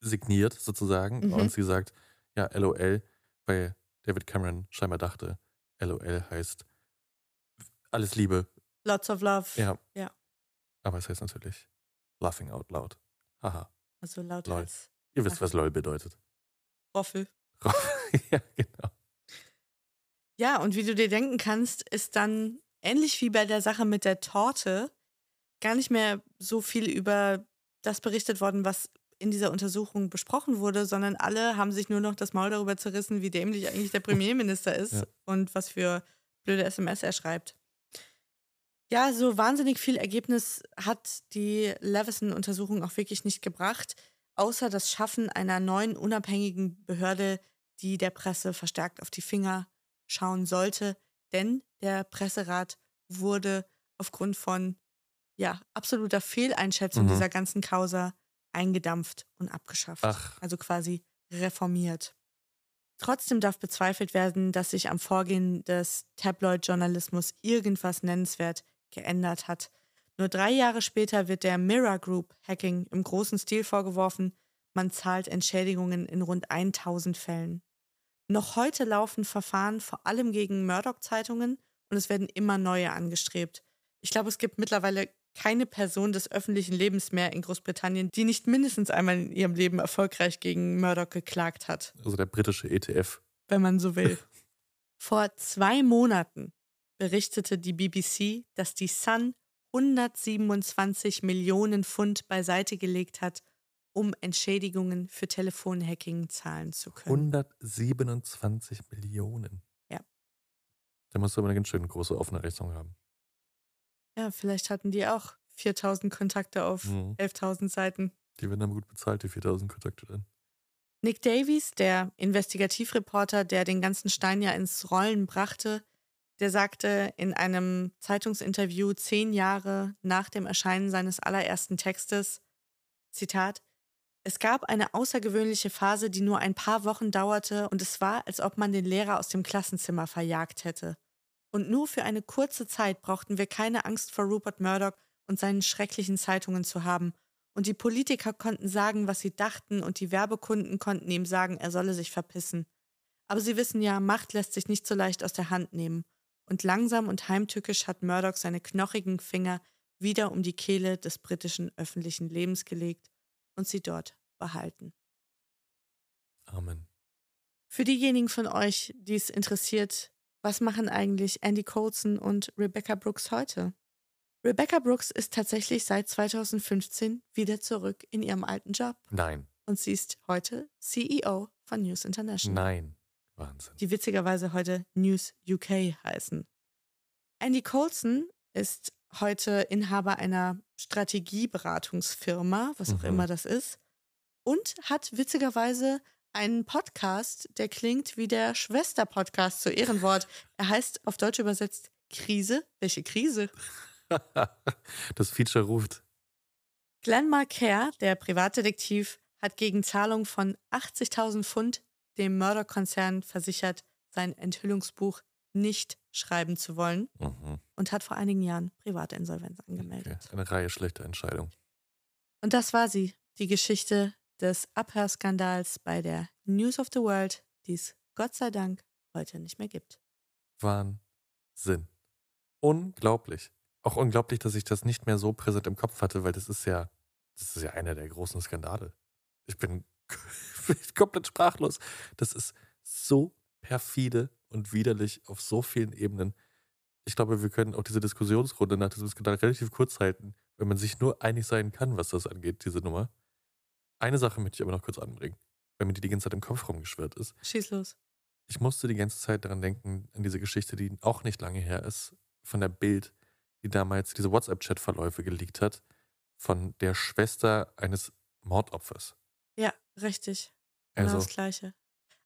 [SPEAKER 5] signiert, sozusagen.
[SPEAKER 12] Mhm.
[SPEAKER 5] Und sie sagt, ja, LOL, weil David Cameron scheinbar dachte, LOL heißt alles Liebe.
[SPEAKER 12] Lots of love.
[SPEAKER 5] Ja.
[SPEAKER 12] Ja.
[SPEAKER 5] Aber es heißt natürlich laughing out loud. Haha.
[SPEAKER 12] Also laut
[SPEAKER 5] Lol.
[SPEAKER 12] als
[SPEAKER 5] Ihr wisst, was LOL bedeutet.
[SPEAKER 12] Roffel.
[SPEAKER 5] ja, genau.
[SPEAKER 12] Ja, und wie du dir denken kannst, ist dann ähnlich wie bei der Sache mit der Torte gar nicht mehr so viel über das berichtet worden, was in dieser Untersuchung besprochen wurde, sondern alle haben sich nur noch das Maul darüber zerrissen, wie dämlich eigentlich der Premierminister ist
[SPEAKER 5] Ja.
[SPEAKER 12] und was für blöde SMS er schreibt. Ja, so wahnsinnig viel Ergebnis hat die Levison-Untersuchung auch wirklich nicht gebracht, außer das Schaffen einer neuen unabhängigen Behörde, die der Presse verstärkt auf die Finger schauen sollte, denn der Presserat wurde aufgrund von ja, absoluter Fehleinschätzung
[SPEAKER 5] Mhm.
[SPEAKER 12] dieser ganzen Causa eingedampft und abgeschafft.
[SPEAKER 5] Ach.
[SPEAKER 12] Also quasi reformiert. Trotzdem darf bezweifelt werden, dass sich am Vorgehen des Tabloid-Journalismus irgendwas nennenswert geändert hat. Nur drei Jahre später wird der Mirror Group Hacking im großen Stil vorgeworfen. Man zahlt Entschädigungen in rund 1000 Fällen. Noch heute laufen Verfahren vor allem gegen Murdoch-Zeitungen und es werden immer neue angestrebt. Ich glaube, es gibt mittlerweile keine Person des öffentlichen Lebens mehr in Großbritannien, die nicht mindestens einmal in ihrem Leben erfolgreich gegen Murdoch geklagt hat,
[SPEAKER 5] Also der britische ETF.
[SPEAKER 12] wenn man so will. Vor zwei Monaten berichtete die BBC, dass die Sun 127 Millionen Pfund beiseite gelegt hat, um Entschädigungen für Telefonhacking zahlen zu können.
[SPEAKER 5] 127 Millionen.
[SPEAKER 12] Ja.
[SPEAKER 5] Da musst du aber eine ganz schön große offene Rechnung haben.
[SPEAKER 12] Ja, vielleicht hatten die auch 4000 Kontakte auf
[SPEAKER 5] Mhm.
[SPEAKER 12] 11.000 Seiten.
[SPEAKER 5] Die werden aber gut bezahlt, die 4000 Kontakte dann.
[SPEAKER 12] Nick Davies, der Investigativreporter, der den ganzen Stein ja ins Rollen brachte, der sagte in einem Zeitungsinterview zehn Jahre nach dem Erscheinen seines allerersten Textes, Zitat, es gab eine außergewöhnliche Phase, die nur ein paar Wochen dauerte und es war, als ob man den Lehrer aus dem Klassenzimmer verjagt hätte. Und nur für eine kurze Zeit brauchten wir keine Angst vor Rupert Murdoch und seinen schrecklichen Zeitungen zu haben. Und die Politiker konnten sagen, was sie dachten, und die Werbekunden konnten ihm sagen, er solle sich verpissen. Aber sie wissen ja, Macht lässt sich nicht so leicht aus der Hand nehmen. Und langsam und heimtückisch hat Murdoch seine knochigen Finger wieder um die Kehle des britischen öffentlichen Lebens gelegt und sie dort behalten.
[SPEAKER 5] Amen.
[SPEAKER 12] Für diejenigen von euch, die es interessiert, was machen eigentlich Andy Coulson und Rebecca Brooks heute? Rebecca Brooks ist tatsächlich seit 2015 wieder zurück in ihrem alten Job
[SPEAKER 5] Nein.
[SPEAKER 12] und sie ist heute CEO von News International,
[SPEAKER 5] Nein. Wahnsinn.
[SPEAKER 12] die witzigerweise heute News UK heißen. Andy Coulson ist heute Inhaber einer Strategieberatungsfirma, was auch
[SPEAKER 5] Mhm.
[SPEAKER 12] immer das ist, und hat witzigerweise einen Podcast, der klingt wie der Schwester-Podcast zu Ehrenwort. Er heißt auf Deutsch übersetzt Krise. Welche Krise?
[SPEAKER 5] das Feature ruft.
[SPEAKER 12] Glenn Marquer, der Privatdetektiv, hat gegen Zahlung von 80.000 Pfund dem Mörderkonzern versichert, sein Enthüllungsbuch nicht schreiben zu wollen
[SPEAKER 5] Mhm.
[SPEAKER 12] und hat vor einigen Jahren Privatinsolvenz angemeldet.
[SPEAKER 5] Okay. Eine Reihe schlechter Entscheidungen.
[SPEAKER 12] Und das war sie, die Geschichte des Abhörskandals bei der News of the World, die es Gott sei Dank heute nicht mehr gibt.
[SPEAKER 5] Wahnsinn. Unglaublich. Auch unglaublich, dass ich das nicht mehr so präsent im Kopf hatte, weil das ist ja, das ist ja einer der großen Skandale. Ich bin komplett sprachlos. Das ist so perfide und widerlich auf so vielen Ebenen. Ich glaube, wir können auch diese Diskussionsrunde nach diesem Skandal relativ kurz halten, wenn man sich nur einig sein kann, was das angeht, diese Nummer. Eine Sache möchte ich aber noch kurz anbringen, weil mir die die ganze Zeit im Kopf rumgeschwirrt ist.
[SPEAKER 12] Schieß los.
[SPEAKER 5] Ich musste die ganze Zeit daran denken, an diese Geschichte, die auch nicht lange her ist, von der Bild, die damals diese WhatsApp-Chat-Verläufe geleakt hat, von der Schwester eines Mordopfers.
[SPEAKER 12] Richtig. Genau
[SPEAKER 5] Also-
[SPEAKER 12] das Gleiche.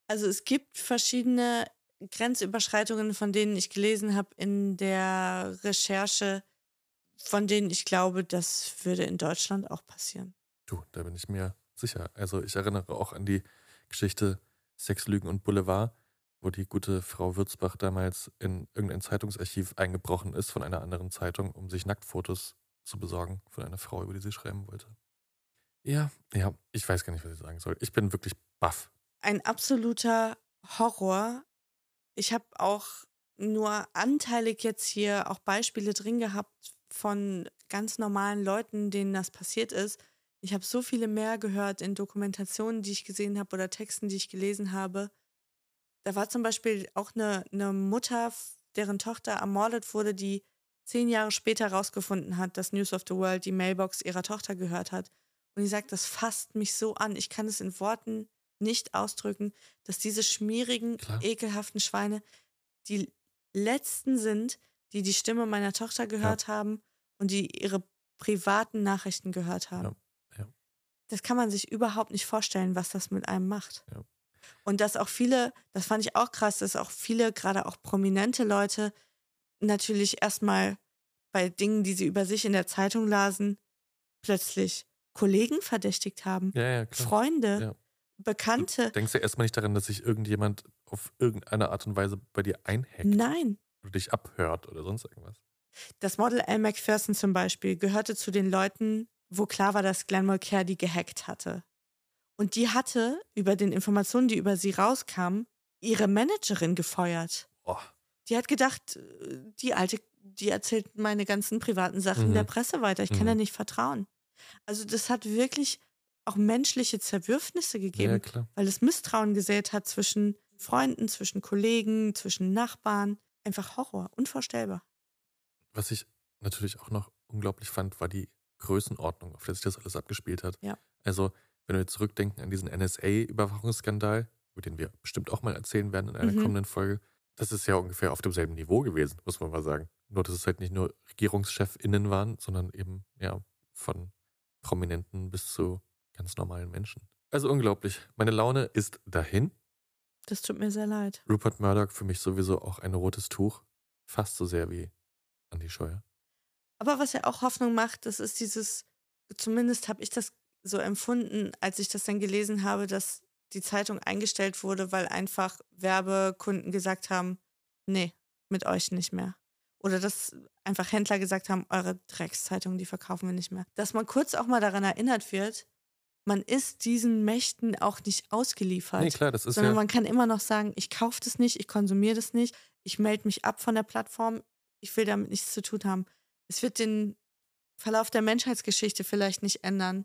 [SPEAKER 12] Also es gibt verschiedene Grenzüberschreitungen, von denen ich gelesen habe in der Recherche, von denen ich glaube, das würde in Deutschland auch passieren.
[SPEAKER 5] Du, da bin ich mir sicher. Also ich erinnere auch an die Geschichte Sex, Lügen und Boulevard, wo die gute Frau Würzbach damals in irgendein Zeitungsarchiv eingebrochen ist von einer anderen Zeitung, um sich Nacktfotos zu besorgen von einer Frau, über die sie schreiben wollte. Ja, ja, ich weiß gar nicht, was ich sagen soll. Ich bin wirklich baff.
[SPEAKER 12] Ein absoluter Horror. Ich habe auch nur anteilig jetzt hier auch Beispiele drin gehabt von ganz normalen Leuten, denen das passiert ist. Ich habe so viele mehr gehört in Dokumentationen, die ich gesehen habe oder Texten, die ich gelesen habe. Da war zum Beispiel auch eine, eine Mutter, deren Tochter ermordet wurde, die zehn Jahre später herausgefunden hat, dass News of the World die Mailbox ihrer Tochter gehört hat. Und die sagt, das fasst mich so an. Ich kann es in Worten nicht ausdrücken, dass diese schmierigen,
[SPEAKER 5] Klar.
[SPEAKER 12] ekelhaften Schweine die letzten sind, die die Stimme meiner Tochter gehört haben und die ihre privaten Nachrichten gehört haben.
[SPEAKER 5] Ja, ja.
[SPEAKER 12] Das kann man sich überhaupt nicht vorstellen, was das mit einem macht.
[SPEAKER 5] Ja.
[SPEAKER 12] Und dass auch viele, das fand ich auch krass, dass auch viele, gerade auch prominente Leute, natürlich erstmal bei Dingen, die sie über sich in der Zeitung lasen, plötzlich Kollegen verdächtigt haben,
[SPEAKER 5] Ja, ja.
[SPEAKER 12] Freunde,
[SPEAKER 5] Ja.
[SPEAKER 12] Bekannte.
[SPEAKER 5] Denkst du erstmal nicht daran, dass sich irgendjemand auf irgendeine Art und Weise bei dir einhackt
[SPEAKER 12] Nein.
[SPEAKER 5] oder dich abhört oder sonst irgendwas?
[SPEAKER 12] Das Model Elle McPherson zum Beispiel gehörte zu den Leuten, wo klar war, dass Glenn Mulcair die gehackt hatte. Und die hatte über den Informationen, die über sie rauskamen, ihre Managerin gefeuert.
[SPEAKER 5] Boah.
[SPEAKER 12] Die hat gedacht, äh, die alte, die erzählt meine ganzen privaten Sachen
[SPEAKER 5] Mhm.
[SPEAKER 12] der Presse weiter. Ich kann
[SPEAKER 5] Mhm.
[SPEAKER 12] ja nicht vertrauen. Also das hat wirklich auch menschliche Zerwürfnisse gegeben,
[SPEAKER 5] Ja,
[SPEAKER 12] weil es Misstrauen gesät hat zwischen Freunden, zwischen Kollegen, zwischen Nachbarn. Einfach Horror, unvorstellbar.
[SPEAKER 5] Was ich natürlich auch noch unglaublich fand, war die Größenordnung, auf der sich das alles abgespielt hat.
[SPEAKER 12] Ja.
[SPEAKER 5] Also, wenn wir zurückdenken an diesen NSA-Überwachungsskandal, über den wir bestimmt auch mal erzählen werden in einer
[SPEAKER 12] Mhm.
[SPEAKER 5] kommenden Folge, das ist ja ungefähr auf demselben Niveau gewesen, muss man mal sagen. Nur, dass es halt nicht nur RegierungschefInnen waren, sondern eben, ja, von Prominenten bis zu ganz normalen Menschen. Also unglaublich. Meine Laune ist dahin.
[SPEAKER 12] Das tut mir sehr leid.
[SPEAKER 5] Rupert Murdoch für mich sowieso auch ein rotes Tuch. Fast so sehr wie Andy Scheuer.
[SPEAKER 12] Aber was ja auch Hoffnung macht, das ist dieses, zumindest habe ich das so empfunden, als ich das dann gelesen habe, dass die Zeitung eingestellt wurde, weil einfach Werbekunden gesagt haben, nee, mit euch nicht mehr. Oder dass einfach Händler gesagt haben, eure Dreckszeitung, die verkaufen wir nicht mehr. Dass man kurz auch mal daran erinnert wird, man ist diesen Mächten auch nicht ausgeliefert.
[SPEAKER 5] Nee, klar, das ist
[SPEAKER 12] sondern
[SPEAKER 5] ja-
[SPEAKER 12] man kann immer noch sagen, ich kaufe das nicht, ich konsumiere das nicht, ich melde mich ab von der Plattform, ich will damit nichts zu tun haben. Es wird den Verlauf der Menschheitsgeschichte vielleicht nicht ändern.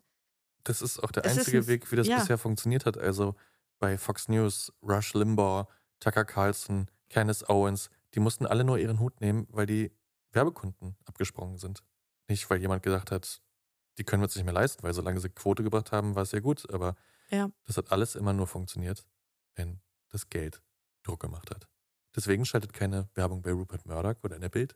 [SPEAKER 5] Das ist auch der
[SPEAKER 12] Es
[SPEAKER 5] einzige
[SPEAKER 12] ein-
[SPEAKER 5] Weg, wie das
[SPEAKER 12] ja.
[SPEAKER 5] bisher funktioniert hat. Also bei Fox News, Rush Limbaugh, Tucker Carlson, Candace Owens, die mussten alle nur ihren Hut nehmen, weil die Werbekunden abgesprungen sind. Nicht, weil jemand gesagt hat, die können wir uns nicht mehr leisten, weil solange sie Quote gebracht haben, war es ja gut. Aber
[SPEAKER 12] Ja.
[SPEAKER 5] das hat alles immer nur funktioniert, wenn das Geld Druck gemacht hat. Deswegen schaltet keine Werbung bei Rupert Murdoch oder in der Bild.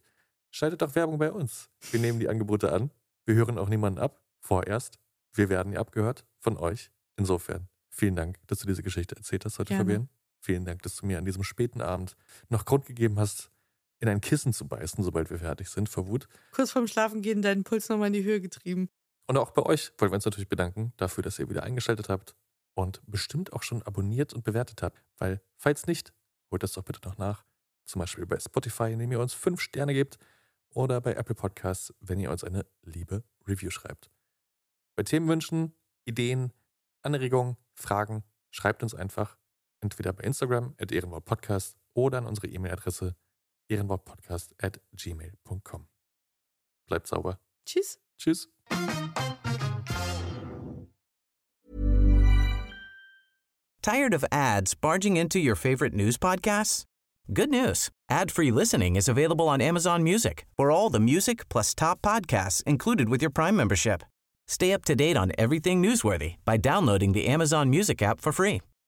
[SPEAKER 5] Schaltet doch Werbung bei uns. Wir nehmen die Angebote an. Wir hören auch niemanden ab. Vorerst. Wir werden ja abgehört von euch. Insofern, vielen Dank, dass du diese Geschichte erzählt hast heute,
[SPEAKER 12] Gerne.
[SPEAKER 5] Fabian. Vielen Dank, dass du mir an diesem späten Abend noch Grund gegeben hast, in ein Kissen zu beißen, sobald wir fertig sind, vor Wut.
[SPEAKER 12] Kurz vorm Schlafengehen deinen Puls nochmal in die Höhe getrieben.
[SPEAKER 5] Und auch bei euch wollen wir uns natürlich bedanken dafür, dass ihr wieder eingeschaltet habt und bestimmt auch schon abonniert und bewertet habt. Weil, falls nicht, holt das doch bitte noch nach. Zum Beispiel bei Spotify, indem ihr uns fünf Sterne gebt oder bei Apple Podcasts, wenn ihr uns eine liebe Review schreibt. Bei Themenwünschen, Ideen, Anregungen, Fragen, schreibt uns einfach entweder bei Instagram at ehrenwortpodcast oder an unsere E-Mail-Adresse ehrenwortpodcast at gmail.com. Bleibt sauber.
[SPEAKER 12] Tschüss.
[SPEAKER 5] Tschüss.
[SPEAKER 16] Tired of ads barging into your favorite news podcasts? Good news. Ad-free listening is available on Amazon Music for all the music plus top podcasts included with your Prime membership. Stay up to date on everything newsworthy by downloading the Amazon Music app for free